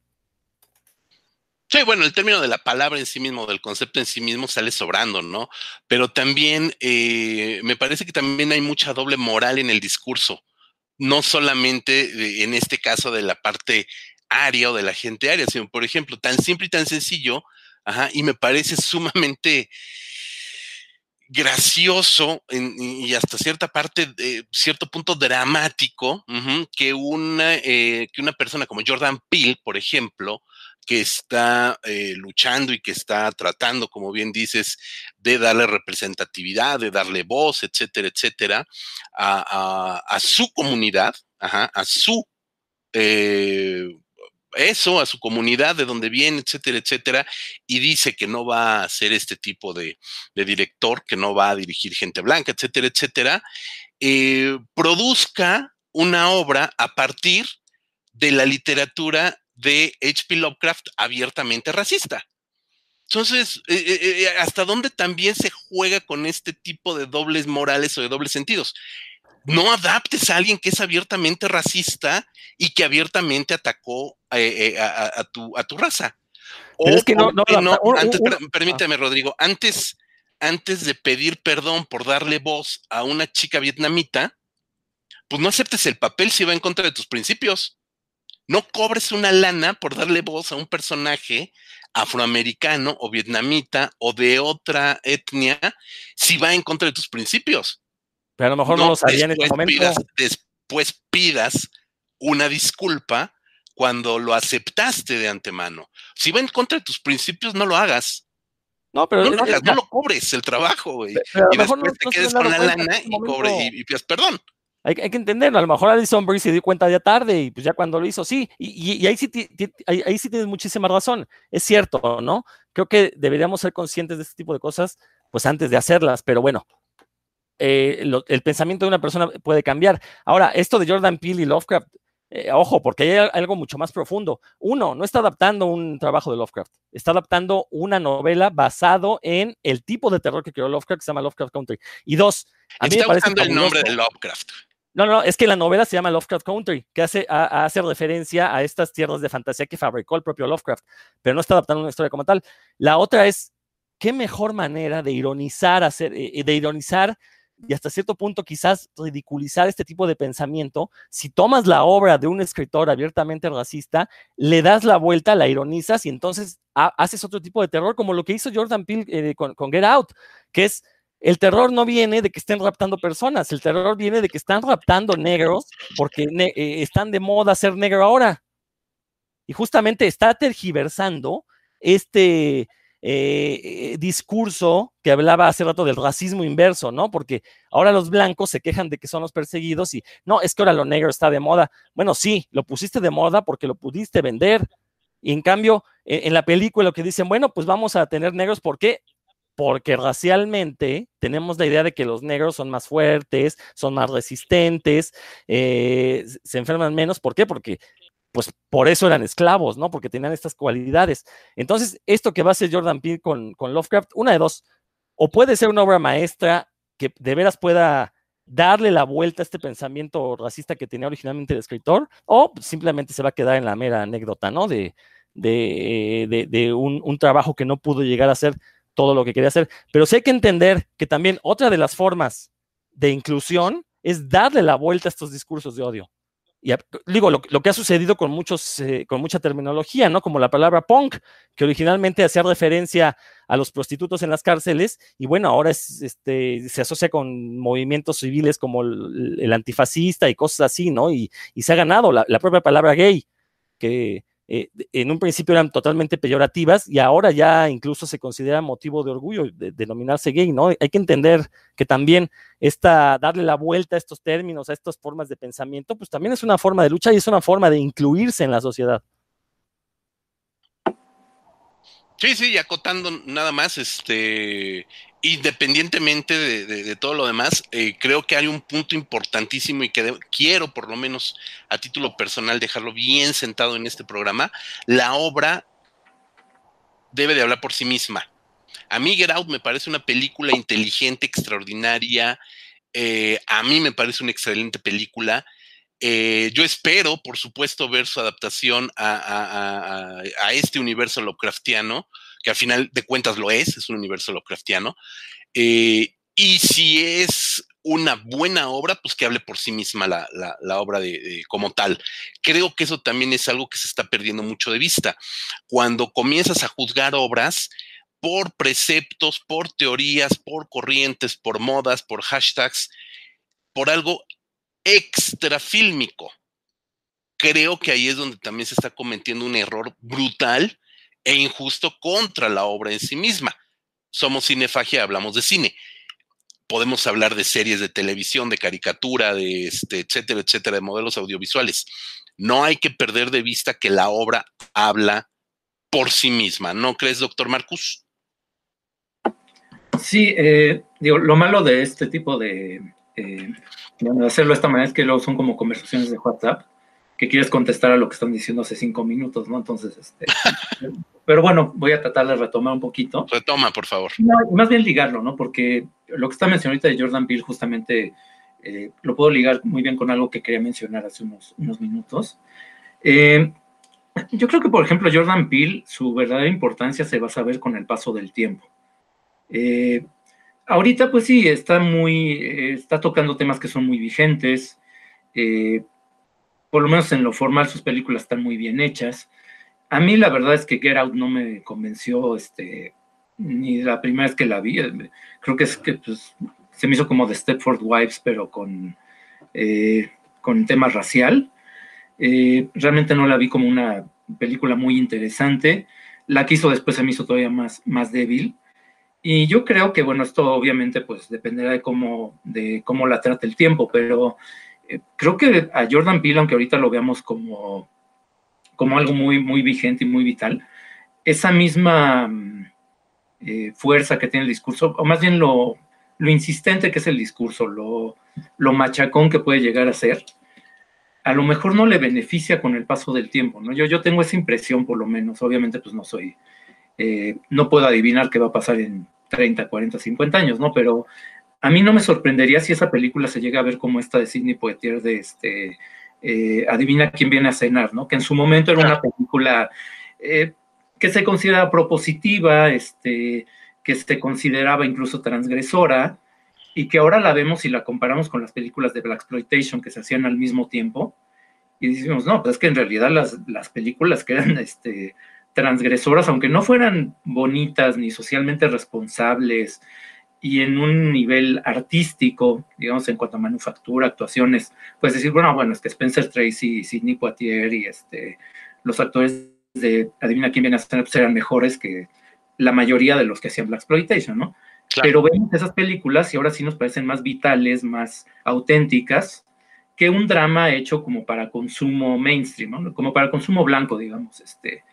Bueno, el término de la palabra en sí mismo, del concepto en sí mismo sale sobrando, ¿no? Pero también eh, me parece que también hay mucha doble moral en el discurso, no solamente en este caso de la parte aria o de la gente aria, sino, por ejemplo, tan simple y tan sencillo, ajá, y me parece sumamente gracioso y hasta cierta parte, cierto punto dramático, que, una, eh, que una persona como Jordan Peele, por ejemplo, que está eh, luchando y que está tratando, como bien dices, de darle representatividad, de darle voz, etcétera, etcétera, a, su comunidad, a su eh, eso, a su comunidad, de donde viene, etcétera, etcétera, y dice que no va a ser este tipo de, director, que no va a dirigir gente blanca, etcétera, etcétera, eh, produzca una obra a partir de la literatura de H.P. Lovecraft abiertamente racista. Entonces, eh, eh, eh, ¿hasta dónde también se juega con este tipo de dobles morales o de dobles sentidos? No adaptes a alguien que es abiertamente racista y que abiertamente atacó a, tu, a tu raza. O, es que no, permítame, Rodrigo, antes, antes de pedir perdón por darle voz a una chica vietnamita, pues no aceptes el papel si va en contra de tus principios. No cobres una lana por darle voz a un personaje afroamericano o vietnamita o de otra etnia si va en contra de tus principios. Pero a lo mejor no, lo sabía en ese momento. después pidas una disculpa cuando lo aceptaste de antemano. Si va en contra de tus principios, no lo hagas. No, pero no lo, hagas, no lo cobres el trabajo, güey. Y después te quedes con la lana y, cobre, y, pidas perdón. Hay, hay, que entenderlo. A lo mejor Alison Brie se dio cuenta ya tarde y pues ya cuando lo hizo, sí. Y, y ahí, sí ahí, ahí, sí tienes muchísima razón. Es cierto, ¿no? Creo que deberíamos ser conscientes de este tipo de cosas, pues antes de hacerlas. Pero bueno, eh, lo, el pensamiento de una persona puede cambiar. Ahora, esto de Jordan Peele y Lovecraft, eh, ojo, porque hay algo mucho más profundo. Uno, no está adaptando un trabajo de Lovecraft, está adaptando una novela basado en el tipo de terror que creó Lovecraft, que se llama Lovecraft Country. Y dos, a mí está me parece el nombre de Lovecraft. No, no, es que la novela se llama Lovecraft Country, que hace, referencia a estas tierras de fantasía que fabricó el propio Lovecraft, pero no está adaptando una historia como tal. La otra es, ¿qué mejor manera de ironizar, hacer, eh, de ironizar y hasta cierto punto quizás ridiculizar este tipo de pensamiento, si tomas la obra de un escritor abiertamente racista, le das la vuelta, la ironizas y entonces haces otro tipo de terror, como lo que hizo Jordan Peele eh, con, Get Out, que es el terror no viene de que estén raptando personas, el terror viene de que están raptando negros porque eh, están de moda ser negro ahora. Y justamente está tergiversando este, eh, discurso que hablaba hace rato del racismo inverso, ¿no? Porque ahora los blancos se quejan de que son los perseguidos y no, es que ahora lo negro está de moda. Bueno, sí, lo pusiste de moda porque lo pudiste vender. Y en cambio, en, la película lo que dicen, bueno, pues vamos a tener negros, ¿por qué? Porque racialmente tenemos la idea de que los negros son más fuertes, son más resistentes, eh, se enferman menos. ¿Por qué? Porque pues por eso eran esclavos, ¿no? Porque tenían estas cualidades. Entonces, esto que va a hacer Jordan Peele con, Lovecraft, una de dos, o puede ser una obra maestra que de veras pueda darle la vuelta a este pensamiento racista que tenía originalmente el escritor, o simplemente se va a quedar en la mera anécdota, ¿no? De, de, de, un, un, trabajo que no pudo llegar a ser todo lo que quería hacer. Pero sí hay que entender que también otra de las formas de inclusión es darle la vuelta a estos discursos de odio y digo, lo, que ha sucedido con, muchos, eh, con mucha terminología, ¿no? Como la palabra punk, que originalmente hacía referencia a los prostitutos en las cárceles, y bueno, ahora es, este, se asocia con movimientos civiles como el, antifascista y cosas así, ¿no? Y, se ha ganado la, la propia palabra gay, que eh, en un principio eran totalmente peyorativas y ahora ya incluso se considera motivo de orgullo denominarse gay, ¿no? Hay que entender que también esta, darle la vuelta a estos términos, a estas formas de pensamiento, pues también es una forma de lucha y es una forma de incluirse en la sociedad. Sí, sí, y acotando nada más, este, independientemente de, todo lo demás, eh, creo que hay un punto importantísimo y que quiero, por lo menos a título personal, dejarlo bien sentado en este programa. La obra debe de hablar por sí misma. A mí Get Out me parece una película inteligente, extraordinaria. Eh, a mí me parece una excelente película. Eh, yo espero, por supuesto, ver su adaptación a, a este universo Lovecraftiano que al final de cuentas lo es, es un universo Lovecraftiano. Eh, y si es una buena obra, pues que hable por sí misma la, obra de, como tal. Creo que eso también es algo que se está perdiendo mucho de vista. Cuando comienzas a juzgar obras por preceptos, por teorías, por corrientes, por modas, por hashtags, por algo extrafílmico, creo que ahí es donde también se está cometiendo un error brutal e injusto contra la obra en sí misma. Somos cinefagia, hablamos de cine. Podemos hablar de series de televisión, de caricatura, de este, etcétera, etcétera, de modelos audiovisuales. No hay que perder de vista que la obra habla por sí misma. ¿No crees, doctor Marcus? Sí, eh, digo, lo malo de este tipo de, eh, de hacerlo de esta manera es que luego son como conversaciones de WhatsApp que quieres contestar a lo que están diciendo hace cinco minutos, ¿no? Entonces, este, (laughs) pero bueno, voy a tratar de retomar un poquito. Retoma, por favor. más bien ligarlo, ¿no? Porque lo que está mencionando ahorita de Jordan Peele justamente eh, lo puedo ligar muy bien con algo que quería mencionar hace unos, unos minutos. Eh, yo creo que, por ejemplo, Jordan Peele, su verdadera importancia se va a saber con el paso del tiempo. Eh, ahorita, pues sí, está muy, está tocando temas que son muy vigentes. Por lo menos en lo formal sus películas están muy bien hechas. A mí la verdad es que Get Out no me convenció este, ni la primera vez que la vi. Creo que es que pues, se me hizo como de Stepford Wives, pero con, eh, con tema racial. Eh, realmente no la vi como una película muy interesante. La que hizo después se me hizo todavía más, más débil. Y yo creo que, bueno, esto obviamente pues dependerá de cómo, de cómo la trate el tiempo, pero eh, creo que a Jordan Peele, aunque ahorita lo veamos como, como algo muy, muy vigente y muy vital, esa misma eh, fuerza que tiene el discurso, o más bien lo, lo insistente que es el discurso, lo, lo machacón que puede llegar a ser, a lo mejor no le beneficia con el paso del tiempo, ¿no? Yo, yo tengo esa impresión, por lo menos, obviamente, pues no soy, eh, no puedo adivinar qué va a pasar en 30, 40, 50 años, ¿no? Pero a mí no me sorprendería si esa película se llega a ver como esta de Sidney Poitier de este, eh, Adivina quién viene a cenar, ¿no? Que en su momento era una película eh, que se considera propositiva, este, que se consideraba incluso transgresora, y que ahora la vemos y la comparamos con las películas de Black Exploitation que se hacían al mismo tiempo, y decimos, no, pues es que en realidad las, las películas que eran este, transgresoras, aunque no fueran bonitas ni socialmente responsables y en un nivel artístico, digamos, en cuanto a manufactura, actuaciones, pues decir, bueno, bueno, es que Spencer Tracy, Sidney Poitier y este, los actores de Adivina quién viene a ser, pues eran mejores que la mayoría de los que hacían Black Exploitation, ¿no? Pero vemos esas películas y ahora sí nos parecen más vitales, más auténticas que un drama hecho como para consumo mainstream, ¿no? como para consumo blanco, digamos, este,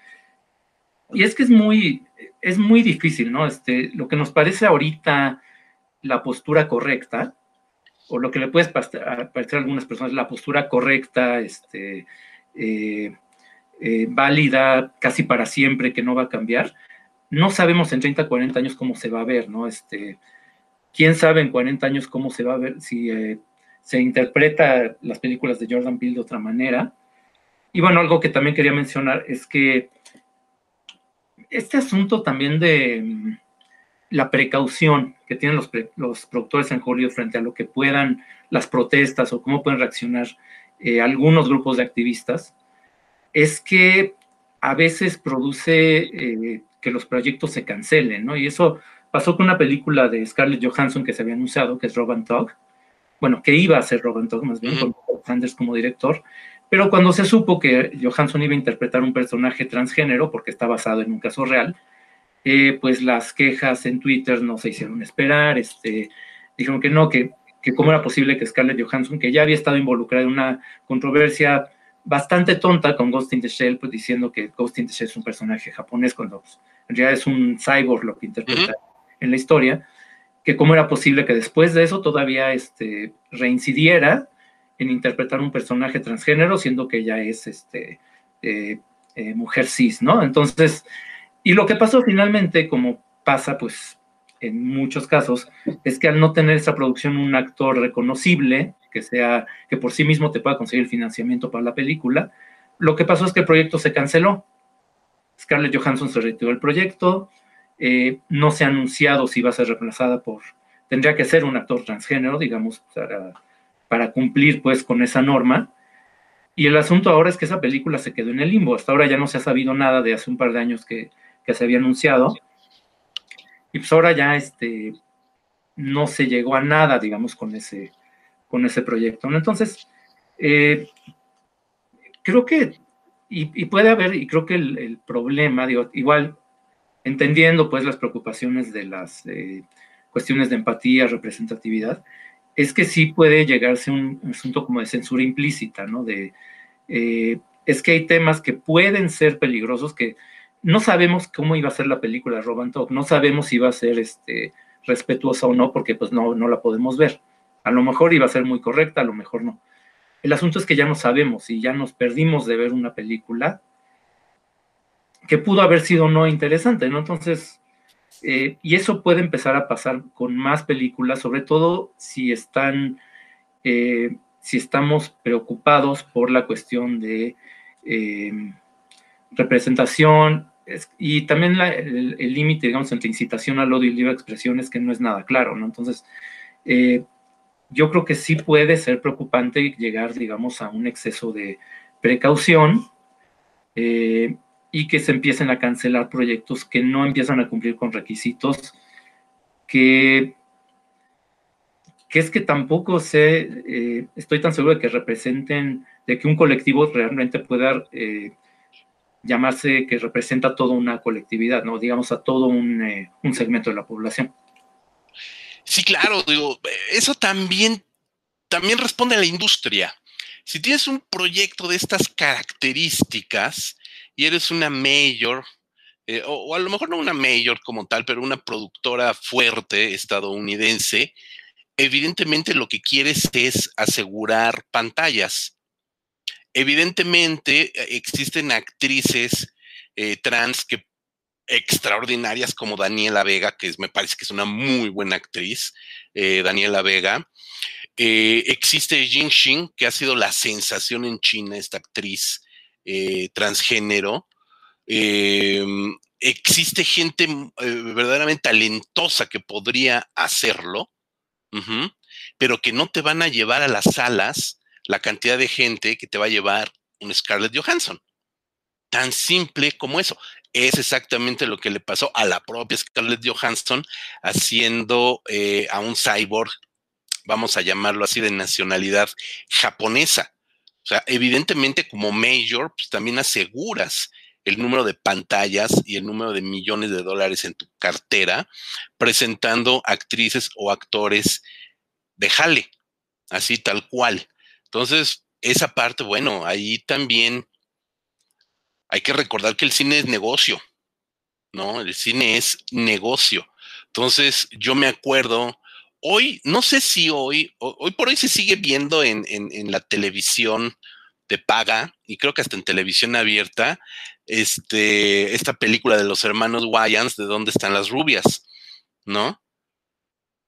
y es que es muy, es muy difícil, ¿no? Este, lo que nos parece ahorita la postura correcta, o lo que le puede parecer a algunas personas la postura correcta, este, eh, eh, válida casi para siempre, que no va a cambiar, no sabemos en 30, 40 años cómo se va a ver, ¿no? Este, ¿Quién sabe en 40 años cómo se va a ver si eh, se interpreta las películas de Jordan Peele de otra manera? Y bueno, algo que también quería mencionar es que este asunto también de mm, la precaución que tienen los, los, productores en Hollywood frente a lo que puedan las protestas o cómo pueden reaccionar eh, algunos grupos de activistas, es que a veces produce eh, que los proyectos se cancelen, ¿no? Y eso pasó con una película de Scarlett Johansson que se había anunciado, que es Robin Tog, bueno, que iba a ser Robin Tog más bien, con Sanders como director, pero cuando se supo que Johansson iba a interpretar un personaje transgénero, porque está basado en un caso real, eh, pues las quejas en Twitter no se hicieron esperar, este, dijeron que no, que, que cómo era posible que Scarlett Johansson, que ya había estado involucrada en una controversia bastante tonta con Ghost in the Shell, pues diciendo que Ghost in the Shell es un personaje japonés, cuando pues, en realidad es un cyborg lo que interpreta en la historia, que cómo era posible que después de eso todavía este, reincidiera en interpretar un personaje transgénero, siendo que ella es este, eh, eh, mujer cis, ¿no? Entonces, y lo que pasó finalmente, como pasa pues en muchos casos, es que al no tener esa producción un actor reconocible, que sea, que por sí mismo te pueda conseguir financiamiento para la película, lo que pasó es que el proyecto se canceló. Scarlett Johansson se retiró del proyecto, eh, no se ha anunciado si va a ser reemplazada por, tendría que ser un actor transgénero, digamos, para para cumplir pues con esa norma. Y el asunto ahora es que esa película se quedó en el limbo. Hasta ahora ya no se ha sabido nada de hace un par de años que, se había anunciado. Y pues ahora ya este, no se llegó a nada, digamos, con ese, con ese proyecto. Entonces, eh, creo que, y, puede haber, y creo que el, problema, digo, igual, entendiendo pues las preocupaciones de las eh, cuestiones de empatía, representatividad, es que sí puede llegarse un asunto como de censura implícita, ¿no? De, eh, es que hay temas que pueden ser peligrosos, que no sabemos cómo iba a ser la película de Robin Talk, no sabemos si iba a ser este, respetuosa o no, porque pues no, no la podemos ver. A lo mejor iba a ser muy correcta, a lo mejor no. El asunto es que ya no sabemos y ya nos perdimos de ver una película que pudo haber sido no interesante, ¿no? Entonces, eh, y eso puede empezar a pasar con más películas, sobre todo si están, eh, si estamos preocupados por la cuestión de eh, representación y también el límite, digamos, entre incitación al odio y libre expresión es que no es nada claro, ¿no? Entonces, yo creo que sí puede ser preocupante llegar, digamos, a un exceso de precaución eh, y que se empiecen a cancelar proyectos que no empiezan a cumplir con requisitos que, que es que tampoco sé, eh, estoy tan seguro de que representen, de que un colectivo realmente pueda eh, llamarse que representa toda una colectividad, ¿no? Digamos a todo un, un segmento de la población. Sí, claro, digo, eso también, también responde a la industria. Si tienes un proyecto de estas características y eres una mayor, eh, o, a lo mejor no una mayor como tal, pero una productora fuerte estadounidense, evidentemente lo que quieres es asegurar pantallas. Evidentemente eh, existen actrices eh, trans que extraordinarias como Daniela Vega, que me parece que es una muy buena actriz, Daniela Vega, existe Jin Xin, que ha sido la sensación en China, esta actriz eh, transgénero. Em, existe gente eh, verdaderamente talentosa que podría hacerlo, pero que no te van a llevar a las salas la cantidad de gente que te va a llevar un Scarlett Johansson. Tan simple como eso. Es exactamente lo que le pasó a la propia Scarlett Johansson haciendo a un cyborg vamos a llamarlo así, de nacionalidad japonesa. O sea, evidentemente como mayor, pues también aseguras el número de pantallas y el número de millones de dólares en tu cartera, presentando actrices o actores de jale, así tal cual. Entonces, esa parte, bueno, ahí también hay que recordar que el cine es negocio, ¿no? El cine es negocio. Entonces, yo me acuerdo hoy, no sé si hoy, hoy por hoy se sigue viendo en, la televisión de paga y creo que hasta en televisión abierta, este, esta película de los hermanos Wayans, de dónde están las rubias, ¿no?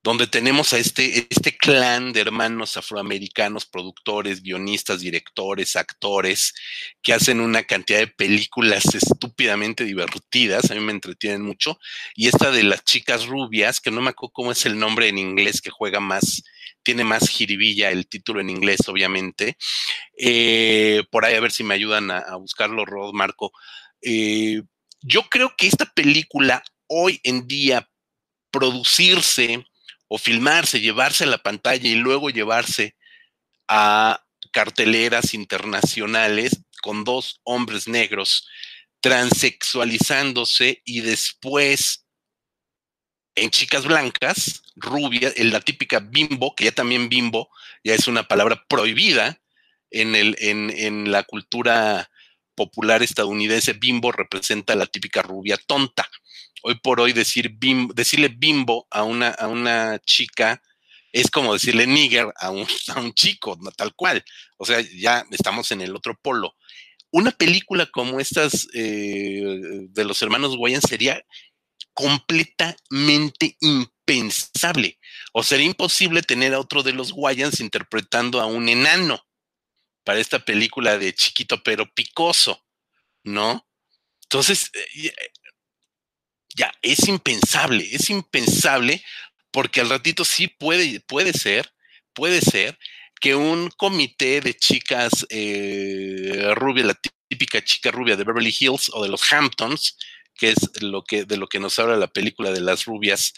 Donde tenemos a este, este clan de hermanos afroamericanos, productores, guionistas, directores, actores, que hacen una cantidad de películas estúpidamente divertidas, a mí me entretienen mucho, y esta de las chicas rubias, que no me acuerdo cómo es el nombre en inglés, que juega más, tiene más jiribilla el título en inglés, obviamente, eh, por ahí a ver si me ayudan a, buscarlo, Rod, Marco. Eh, yo creo que esta película hoy en día producirse, o filmarse, llevarse a la pantalla y luego llevarse a carteleras internacionales con dos hombres negros transexualizándose y después en chicas blancas, rubias, en la típica bimbo, que ya también bimbo ya es una palabra prohibida en, la cultura popular estadounidense, bimbo representa la típica rubia tonta hoy por hoy decir decirle bimbo a una, a una chica es como decirle nigger a un, (laughs) a un chico, tal cual. O sea, ya estamos en el otro polo. Una película como estas eh, de los hermanos Guayan sería completamente impensable. O sería imposible tener a otro de los Guayans interpretando a un enano para esta película de chiquito pero picoso, ¿no? Entonces, eh, ya es impensable, es impensable porque al ratito sí puede, puede ser, puede ser que un comité de chicas eh, rubias, la típica chica rubia de Beverly Hills o de los Hamptons, que es lo que, de lo que nos habla la película de las rubias,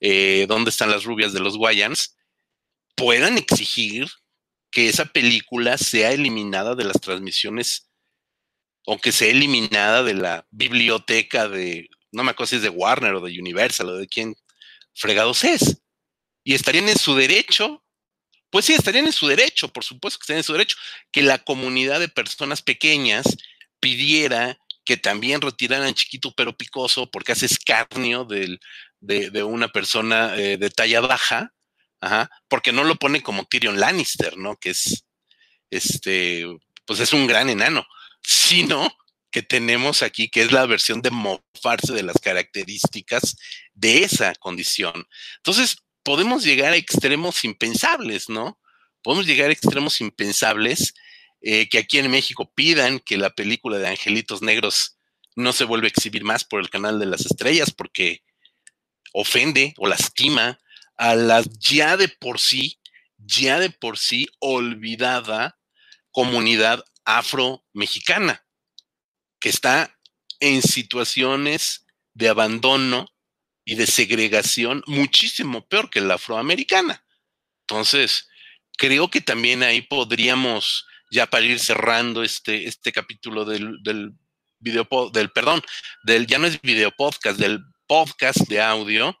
eh, ¿dónde están las rubias de los Guayans? Puedan exigir que esa película sea eliminada de las transmisiones o que sea eliminada de la biblioteca de no me acuerdo si es de Warner o de Universal o de quién fregados es. Y estarían en su derecho, pues sí, estarían en su derecho, por supuesto que estarían en su derecho, que la comunidad de personas pequeñas pidiera que también retiraran chiquito pero picoso porque hace escarnio de, una persona eh, de talla baja, porque no lo pone como Tyrion Lannister, ¿no? Que es, este, pues es un gran enano, sino que tenemos aquí, que es la versión de mofarse de las características de esa condición. Entonces, podemos llegar a extremos impensables, ¿no? Podemos llegar a extremos impensables eh, que aquí en México pidan que la película de Angelitos Negros no se vuelva a exhibir más por el canal de las estrellas porque ofende o lastima a las ya de por sí ya de por sí olvidada comunidad afro-mexicana, que está en situaciones de abandono y de segregación muchísimo peor que la afroamericana. Entonces, creo que también ahí podríamos, ya para ir cerrando este, este capítulo del, del video, del, perdón, del, ya no es video podcast, del podcast de audio,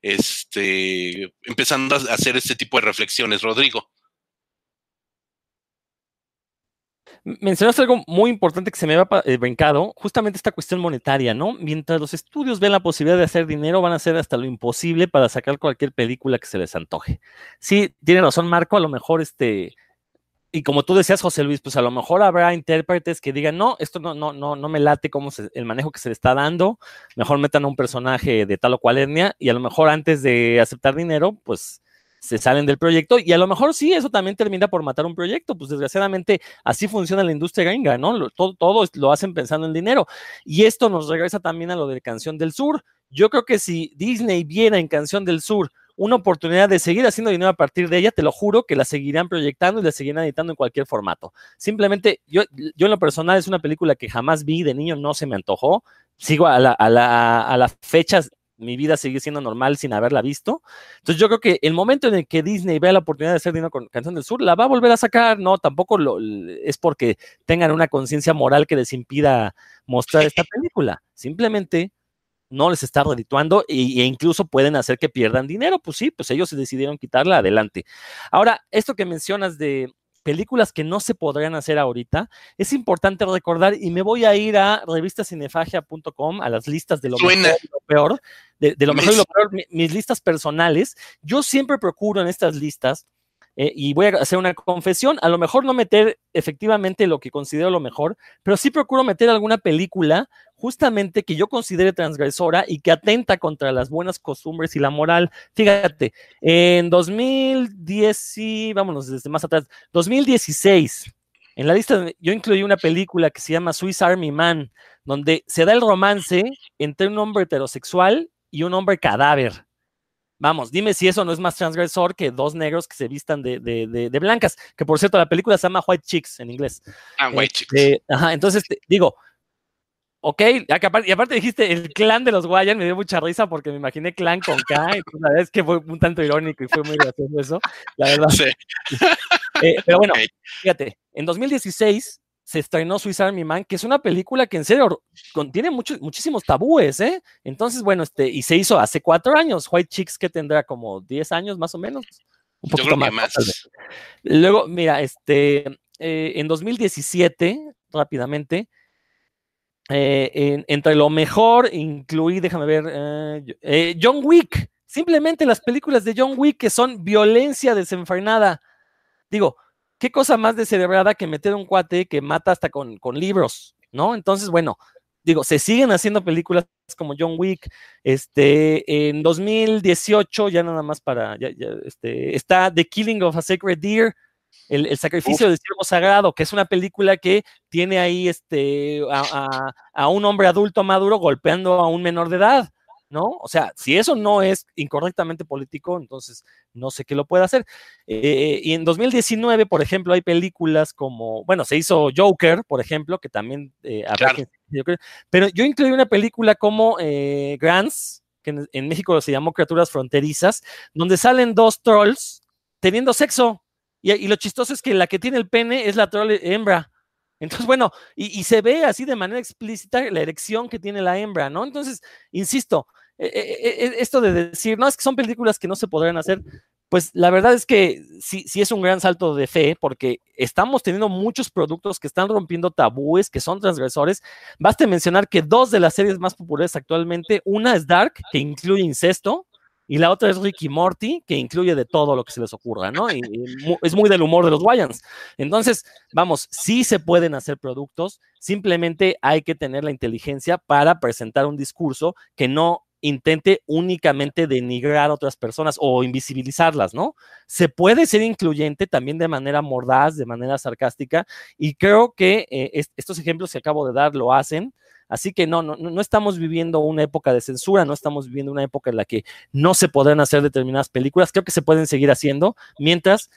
este, empezando a hacer este tipo de reflexiones. Rodrigo. Mencionaste algo muy importante que se me había eh, brincado, justamente esta cuestión monetaria, ¿no? Mientras los estudios ven la posibilidad de hacer dinero, van a hacer hasta lo imposible para sacar cualquier película que se les antoje. Sí, tiene razón Marco, a lo mejor este, y como tú decías, José Luis, pues a lo mejor habrá intérpretes que digan, no, esto no, no, no, no me late como el manejo que se le está dando, mejor metan a un personaje de tal o cual etnia, y a lo mejor antes de aceptar dinero, pues se salen del proyecto y a lo mejor sí, eso también termina por matar un proyecto, pues desgraciadamente así funciona la industria gringa, ¿no? Todo, todo lo hacen pensando en dinero. Y esto nos regresa también a lo de Canción del Sur. Yo creo que si Disney viera en Canción del Sur una oportunidad de seguir haciendo dinero a partir de ella, te lo juro que la seguirán proyectando y la seguirán editando en cualquier formato. Simplemente, yo, yo en lo personal es una película que jamás vi de niño, no se me antojó. Sigo a la, a la, a mi vida sigue siendo normal sin haberla visto. Entonces yo creo que el momento en el que Disney vea la oportunidad de hacer dinero con Canción del Sur, la va a volver a sacar, no, tampoco lo, es porque tengan una conciencia moral que les impida mostrar esta película, simplemente no les está redituando e, e incluso pueden hacer que pierdan dinero, pues sí, pues ellos se decidieron quitarla adelante. Ahora, esto que mencionas de películas que no se podrían hacer ahorita, es importante recordar, y me voy a ir a revistacinefagia.com, a las listas de lo mejor y lo peor, de, lo mejor y lo peor, mis listas personales. Yo siempre procuro en estas listas eh, y voy a hacer una confesión, a lo mejor no meter efectivamente lo que considero lo mejor, pero sí procuro meter alguna película justamente que yo considere transgresora y que atenta contra las buenas costumbres y la moral. Fíjate, en 2010, y vámonos desde más atrás, 2016, en la lista yo incluí una película que se llama Swiss Army Man, donde se da el romance entre un hombre heterosexual y un hombre cadáver. Vamos, dime si eso no es más transgresor que dos negros que se vistan de, blancas. Que por cierto, la película se llama White Chicks en inglés. Ah, White Chicks. Este, ajá, entonces digo, ok, y aparte dijiste el clan de los Guayan, me dio mucha risa porque me imaginé clan con K, y una vez que fue un tanto irónico y fue muy gracioso eso, la verdad. Sí. (laughs) Eh, pero bueno, fíjate, en 2016 se estrenó Swiss Army Man, que es una película que en serio contiene muchos, muchísimos tabúes, ¿eh? Entonces, bueno, este, y se hizo hace cuatro años, White Chicks que tendrá como diez años más o menos. Un poquito más. Luego, mira, este, eh, en 2017, rápidamente, eh, entre lo mejor incluí, déjame ver, eh, John Wick, simplemente las películas de John Wick que son violencia desenfrenada. Digo, qué cosa más descerebrada que meter un cuate que mata hasta con, libros, ¿no? Entonces, bueno, digo, se siguen haciendo películas como John Wick. Este, en 2018, ya nada más para, este, está The Killing of a Sacred Deer, el, sacrificio del ciervo sagrado, que es una película que tiene ahí este, a, un hombre adulto maduro golpeando a un menor de edad. ¿No? O sea, si eso no es incorrectamente político, entonces no sé qué lo puede hacer. Eh, y en 2019, por ejemplo, hay películas como, bueno, se hizo Joker, por ejemplo, que también eh, pero yo incluí una película como eh, Grants, que en, México se llamó Criaturas Fronterizas, donde salen dos trolls teniendo sexo. Y, y, lo chistoso es que la que tiene el pene es la troll hembra. Entonces, bueno, y, se ve así de manera explícita la erección que tiene la hembra, ¿no? Entonces, insisto, esto de decir, no, es que son películas que no se podrán hacer, pues la verdad es que sí, sí es un gran salto de fe porque estamos teniendo muchos productos que están rompiendo tabúes, que son transgresores. Baste mencionar que dos de las series más populares actualmente, una es Dark, que incluye incesto, y la otra es Ricky Morty, que incluye de todo lo que se les ocurra, ¿no? Y, es muy del humor de los Wayans. Entonces, vamos, sí se pueden hacer productos, simplemente hay que tener la inteligencia para presentar un discurso que no intente únicamente denigrar a otras personas o invisibilizarlas, ¿no? Se puede ser incluyente también de manera mordaz, de manera sarcástica, y creo que eh, estos ejemplos que acabo de dar lo hacen Así que no, no, no estamos viviendo una época de censura, no estamos viviendo una época en la que no se podrán hacer determinadas películas. Creo que se pueden seguir haciendo mientras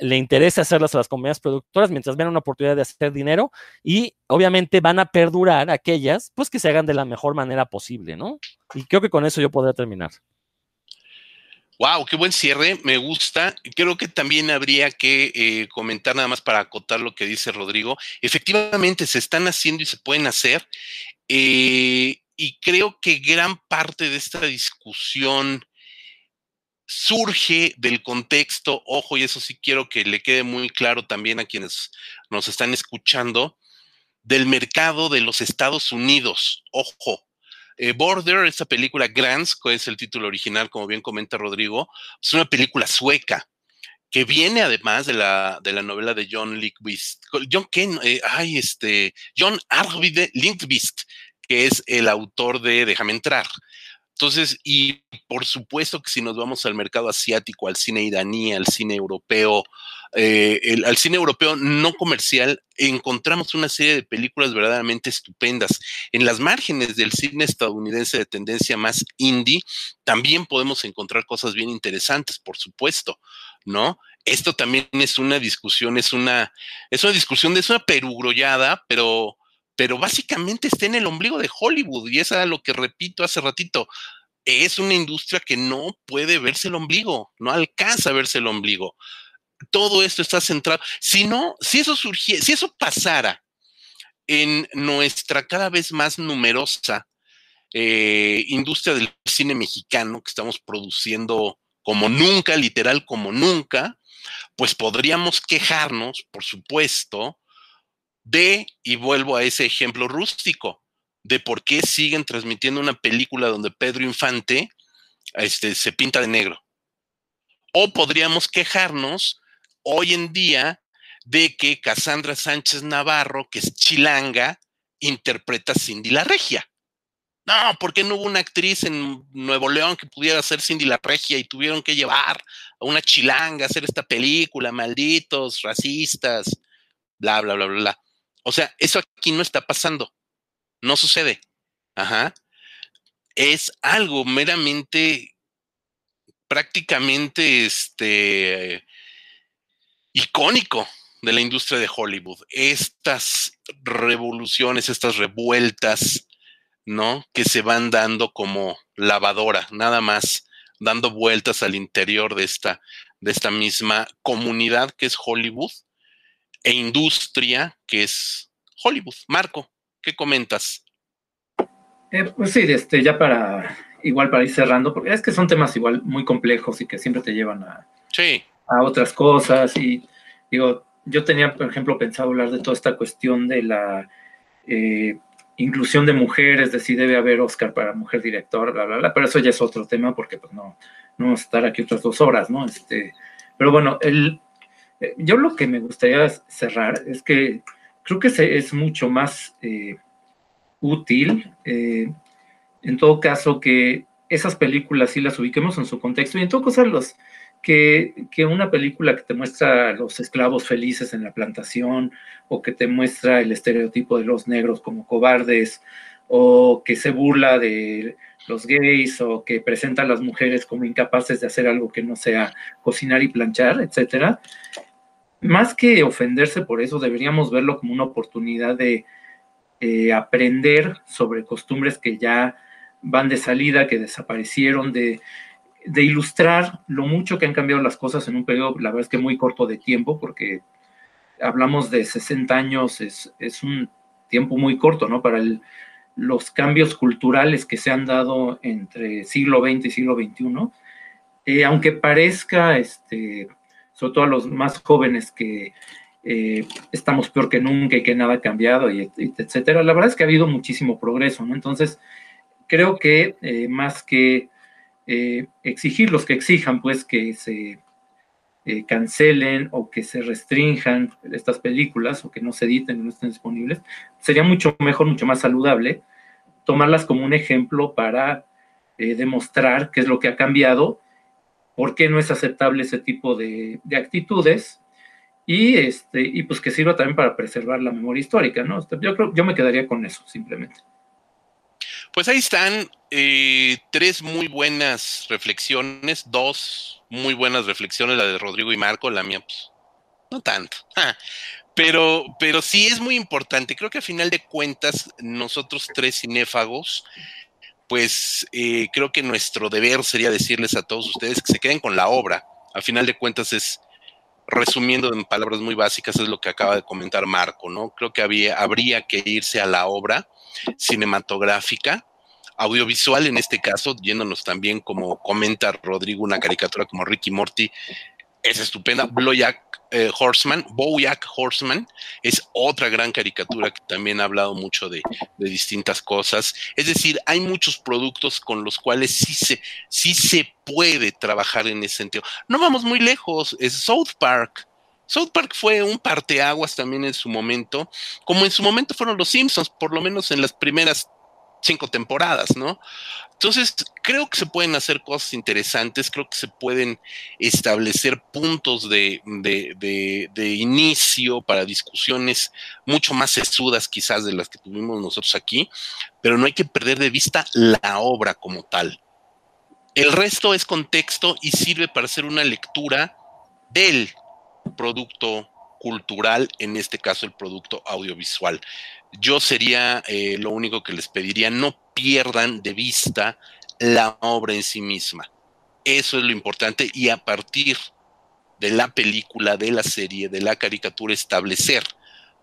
le interesa hacerlas a las compañías productoras mientras vean una oportunidad de hacer dinero y obviamente van a perdurar aquellas pues que se hagan de la mejor manera posible, ¿no? Y creo que con eso yo podría terminar. Wow, qué buen cierre, me gusta. Creo que también habría que eh, comentar nada más para acotar lo que dice Rodrigo. Efectivamente, se están haciendo y se pueden hacer. Eh, y creo que gran parte de esta discusión surge del contexto, ojo, y eso sí quiero que le quede muy claro también a quienes nos están escuchando, del mercado de los Estados Unidos. Ojo, eh, Border, esta película Grants, que es el título original, como bien comenta Rodrigo, es una película sueca que viene además de la, de la novela de John Lindqvist, John Ken, eh, ay, este, John Arvide Lindqvist, que es el autor de Déjame entrar. Entonces, y por supuesto que si nos vamos al mercado asiático, al cine iraní, al cine europeo, eh, al cine europeo no comercial, encontramos una serie de películas verdaderamente estupendas. En las márgenes del cine estadounidense de tendencia más indie, también podemos encontrar cosas bien interesantes, por supuesto, ¿no? Esto también es una discusión, es una, es una discusión, es una perugrollada, pero pero básicamente está en el ombligo de Hollywood y es a lo que repito hace ratito. Es una industria que no puede verse el ombligo, no alcanza a verse el ombligo. Todo esto está centrado. Si no, si eso surgiera, si eso pasara en nuestra cada vez más numerosa eh, industria del cine mexicano que estamos produciendo como nunca, literal como nunca, pues podríamos quejarnos, por supuesto, de, y vuelvo a ese ejemplo rústico, de por qué siguen transmitiendo una película donde Pedro Infante este, se pinta de negro. O podríamos quejarnos hoy en día de que Cassandra Sánchez Navarro, que es chilanga, interpreta Cindy la Regia. No, ¿por qué no hubo una actriz en Nuevo León que pudiera ser Cindy la Regia y tuvieron que llevar a una chilanga a hacer esta película? Malditos, racistas, bla, bla, bla, bla, bla. O sea, eso aquí no está pasando. No sucede. Ajá. Es algo meramente, prácticamente, este, icónico de la industria de Hollywood. Estas revoluciones, estas revueltas, ¿no? Que se van dando como lavadora, nada más dando vueltas al interior de esta, de esta misma comunidad que es Hollywood e industria que es Hollywood. Marco, ¿qué comentas? Eh, pues sí, este, ya para igual para ir cerrando, porque es que son temas igual muy complejos y que siempre te llevan a, a otras cosas. Y digo, yo tenía, por ejemplo, pensado hablar de toda esta cuestión de la eh, inclusión de mujeres, de si debe haber Oscar para mujer director, bla, bla, bla, pero eso ya es otro tema porque pues no, no vamos a estar aquí otras dos horas, ¿no? Este, pero bueno, el, yo lo que me gustaría cerrar es que creo que es mucho más eh, útil, eh, en todo caso, que esas películas sí las ubiquemos en su contexto y en todo caso los, que, que, una película que te muestra a los esclavos felices en la plantación o que te muestra el estereotipo de los negros como cobardes o que se burla de los gays o que presenta a las mujeres como incapaces de hacer algo que no sea cocinar y planchar, etcétera más que ofenderse por eso, deberíamos verlo como una oportunidad de eh, aprender sobre costumbres que ya van de salida, que desaparecieron, de, ilustrar lo mucho que han cambiado las cosas en un periodo, la verdad es que muy corto de tiempo, porque hablamos de 60 años, es, un tiempo muy corto, ¿no? Para los cambios culturales que se han dado entre siglo XX y siglo XXI. Eh, aunque parezca este, sobre todo a los más jóvenes que eh, estamos peor que nunca y que nada ha cambiado, y, etcétera. La verdad es que ha habido muchísimo progreso, ¿no? Entonces, creo que eh, más que eh, exigir los que exijan, pues que se cancelen o que se restrinjan estas películas o que no se editen, no estén disponibles, sería mucho mejor, mucho más saludable tomarlas como un ejemplo para demostrar qué es lo que ha cambiado por qué no es aceptable ese tipo de, actitudes y, este, y pues que sirva también para preservar la memoria histórica, ¿no? Este, yo creo, yo me quedaría con eso, simplemente. Pues ahí están eh, tres muy buenas reflexiones, dos muy buenas reflexiones, la de Rodrigo y Marco, la mía, pues, no tanto. Pero, pero sí es muy importante. Creo que a final de cuentas, nosotros tres cinéfagos, pues eh, creo que nuestro deber sería decirles a todos ustedes que se queden con la obra. A final de cuentas es, resumiendo en palabras muy básicas, es lo que acaba de comentar Marco, ¿no? Creo que había, habría que irse a la obra cinematográfica, audiovisual en este caso, yéndonos también como comenta Rodrigo, una caricatura como Ricky Morty, es estupenda. Boyack eh, Horseman, Bojack Horseman, es otra gran caricatura que también ha hablado mucho de, distintas cosas. Es decir, hay muchos productos con los cuales sí se, sí se puede trabajar en ese sentido. No vamos muy lejos, es South Park. South Park fue un parteaguas también en su momento, como en su momento fueron los Simpsons, por lo menos en las primeras cinco temporadas, ¿no? Entonces, creo que se pueden hacer cosas interesantes, creo que se pueden establecer puntos de, inicio para discusiones mucho más sesudas quizás de las que tuvimos nosotros aquí, pero no hay que perder de vista la obra como tal. El resto es contexto y sirve para hacer una lectura del producto cultural, en este caso el producto audiovisual. Yo sería eh, lo único que les pediría, no pierdan de vista la obra en sí misma. Eso es lo importante y a partir de la película, de la serie, de la caricatura, establecer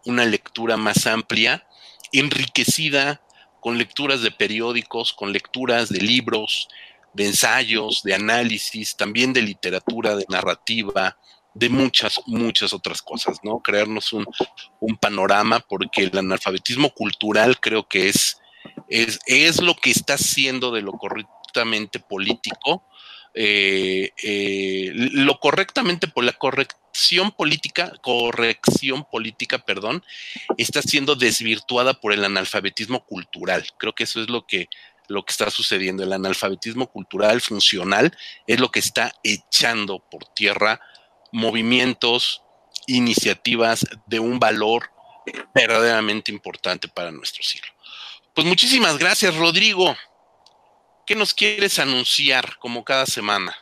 una lectura más amplia, enriquecida con lecturas de periódicos, con lecturas de libros, de ensayos, de análisis, también de literatura, de narrativa, de muchas, muchas otras cosas, ¿no? Crearnos un, panorama, porque el analfabetismo cultural creo que es, es, es, lo que está haciendo de lo correctamente político, eh, eh, lo correctamente por la corrección política, corrección política, perdón, está siendo desvirtuada por el analfabetismo cultural. Creo que eso es lo que, lo que está sucediendo. El analfabetismo cultural funcional es lo que está echando por tierra movimientos, iniciativas de un valor verdaderamente importante para nuestro siglo. Pues muchísimas gracias, Rodrigo. ¿Qué nos quieres anunciar como cada semana?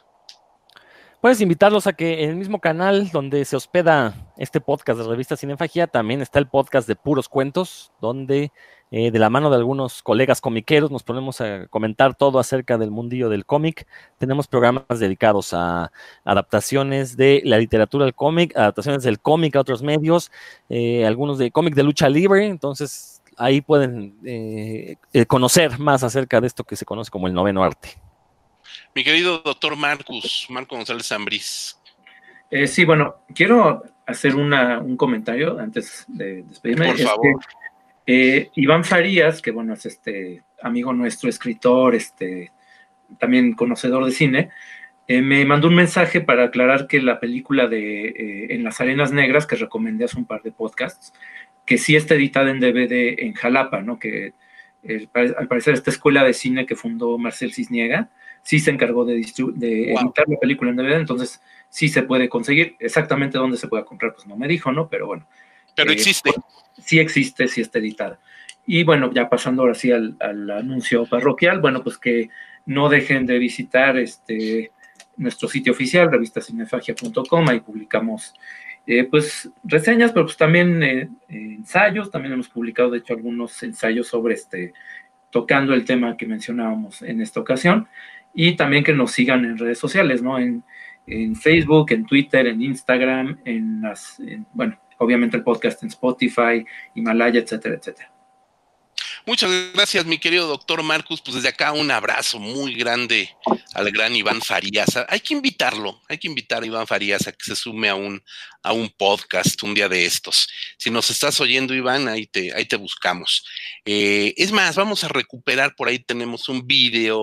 Puedes invitarlos a que en el mismo canal donde se hospeda este podcast de Revista Cinefagia también está el podcast de Puros Cuentos, donde eh, de la mano de algunos colegas comiqueros, nos ponemos a comentar todo acerca del mundillo del cómic. Tenemos programas dedicados a adaptaciones de la literatura al cómic, adaptaciones del cómic a otros medios, eh, algunos de cómic de lucha libre, entonces ahí pueden eh, conocer más acerca de esto que se conoce como el noveno arte. Mi querido doctor Marcus, Marco González Zambriz. sí, bueno, quiero hacer un comentario antes de despedirme. Por favor. Eh, Iván Farías, que bueno, es este amigo nuestro, escritor, este, también conocedor de cine, eh, me mandó un mensaje para aclarar que la película de eh, En las Arenas Negras, que recomendé hace un par de podcasts, que sí está editada en DVD en Jalapa, ¿no? Que al parecer esta escuela de cine que fundó Marcel Cisniega, sí se encargó de, de editar la película en DVD, entonces sí se puede conseguir. Exactamente dónde se puede comprar, pues no me dijo, ¿no? Pero bueno. Pero existe sí existe, sí está editada. Y bueno, ya pasando ahora sí al, anuncio parroquial, bueno, pues que no dejen de visitar este nuestro sitio oficial, revistacinefagia.com, ahí publicamos eh, pues reseñas, pero pues también eh, ensayos, también hemos publicado de hecho algunos ensayos sobre este, tocando el tema que mencionábamos en esta ocasión, y también que nos sigan en redes sociales, ¿no? En, Facebook, en Twitter, en Instagram, en las, bueno, obviamente el podcast en Spotify, Himalaya, etcétera, etcétera. Muchas gracias, mi querido doctor Marcus. Pues desde acá un abrazo muy grande al gran Iván Farías. Hay que invitarlo, hay que invitar a Iván Farías a que se sume a un, a un podcast un día de estos. Si nos estás oyendo, Iván, ahí te, ahí te buscamos. Eh, es más, vamos a recuperar, por ahí tenemos un video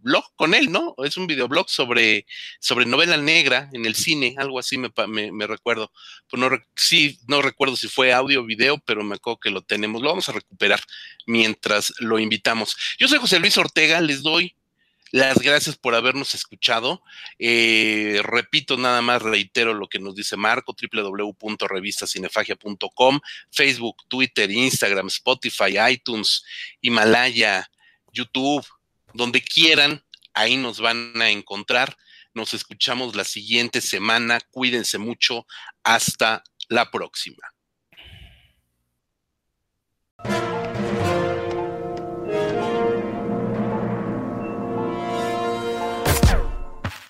blog con él, ¿no? Es un videoblog sobre, sobre novela negra en el cine, algo así me, me, recuerdo. Pues no, sí, no recuerdo si fue audio o video, pero me acuerdo que lo tenemos. Lo vamos a recuperar mientras lo invitamos. Yo soy José Luis Ortega, les doy las gracias por habernos escuchado. Eh, repito, nada más reitero lo que nos dice Marco, www.revistacinefagia.com, Facebook, Twitter, Instagram, Spotify, iTunes, Himalaya, YouTube, donde quieran, ahí nos van a encontrar. Nos escuchamos la siguiente semana. Cuídense mucho. Hasta la próxima.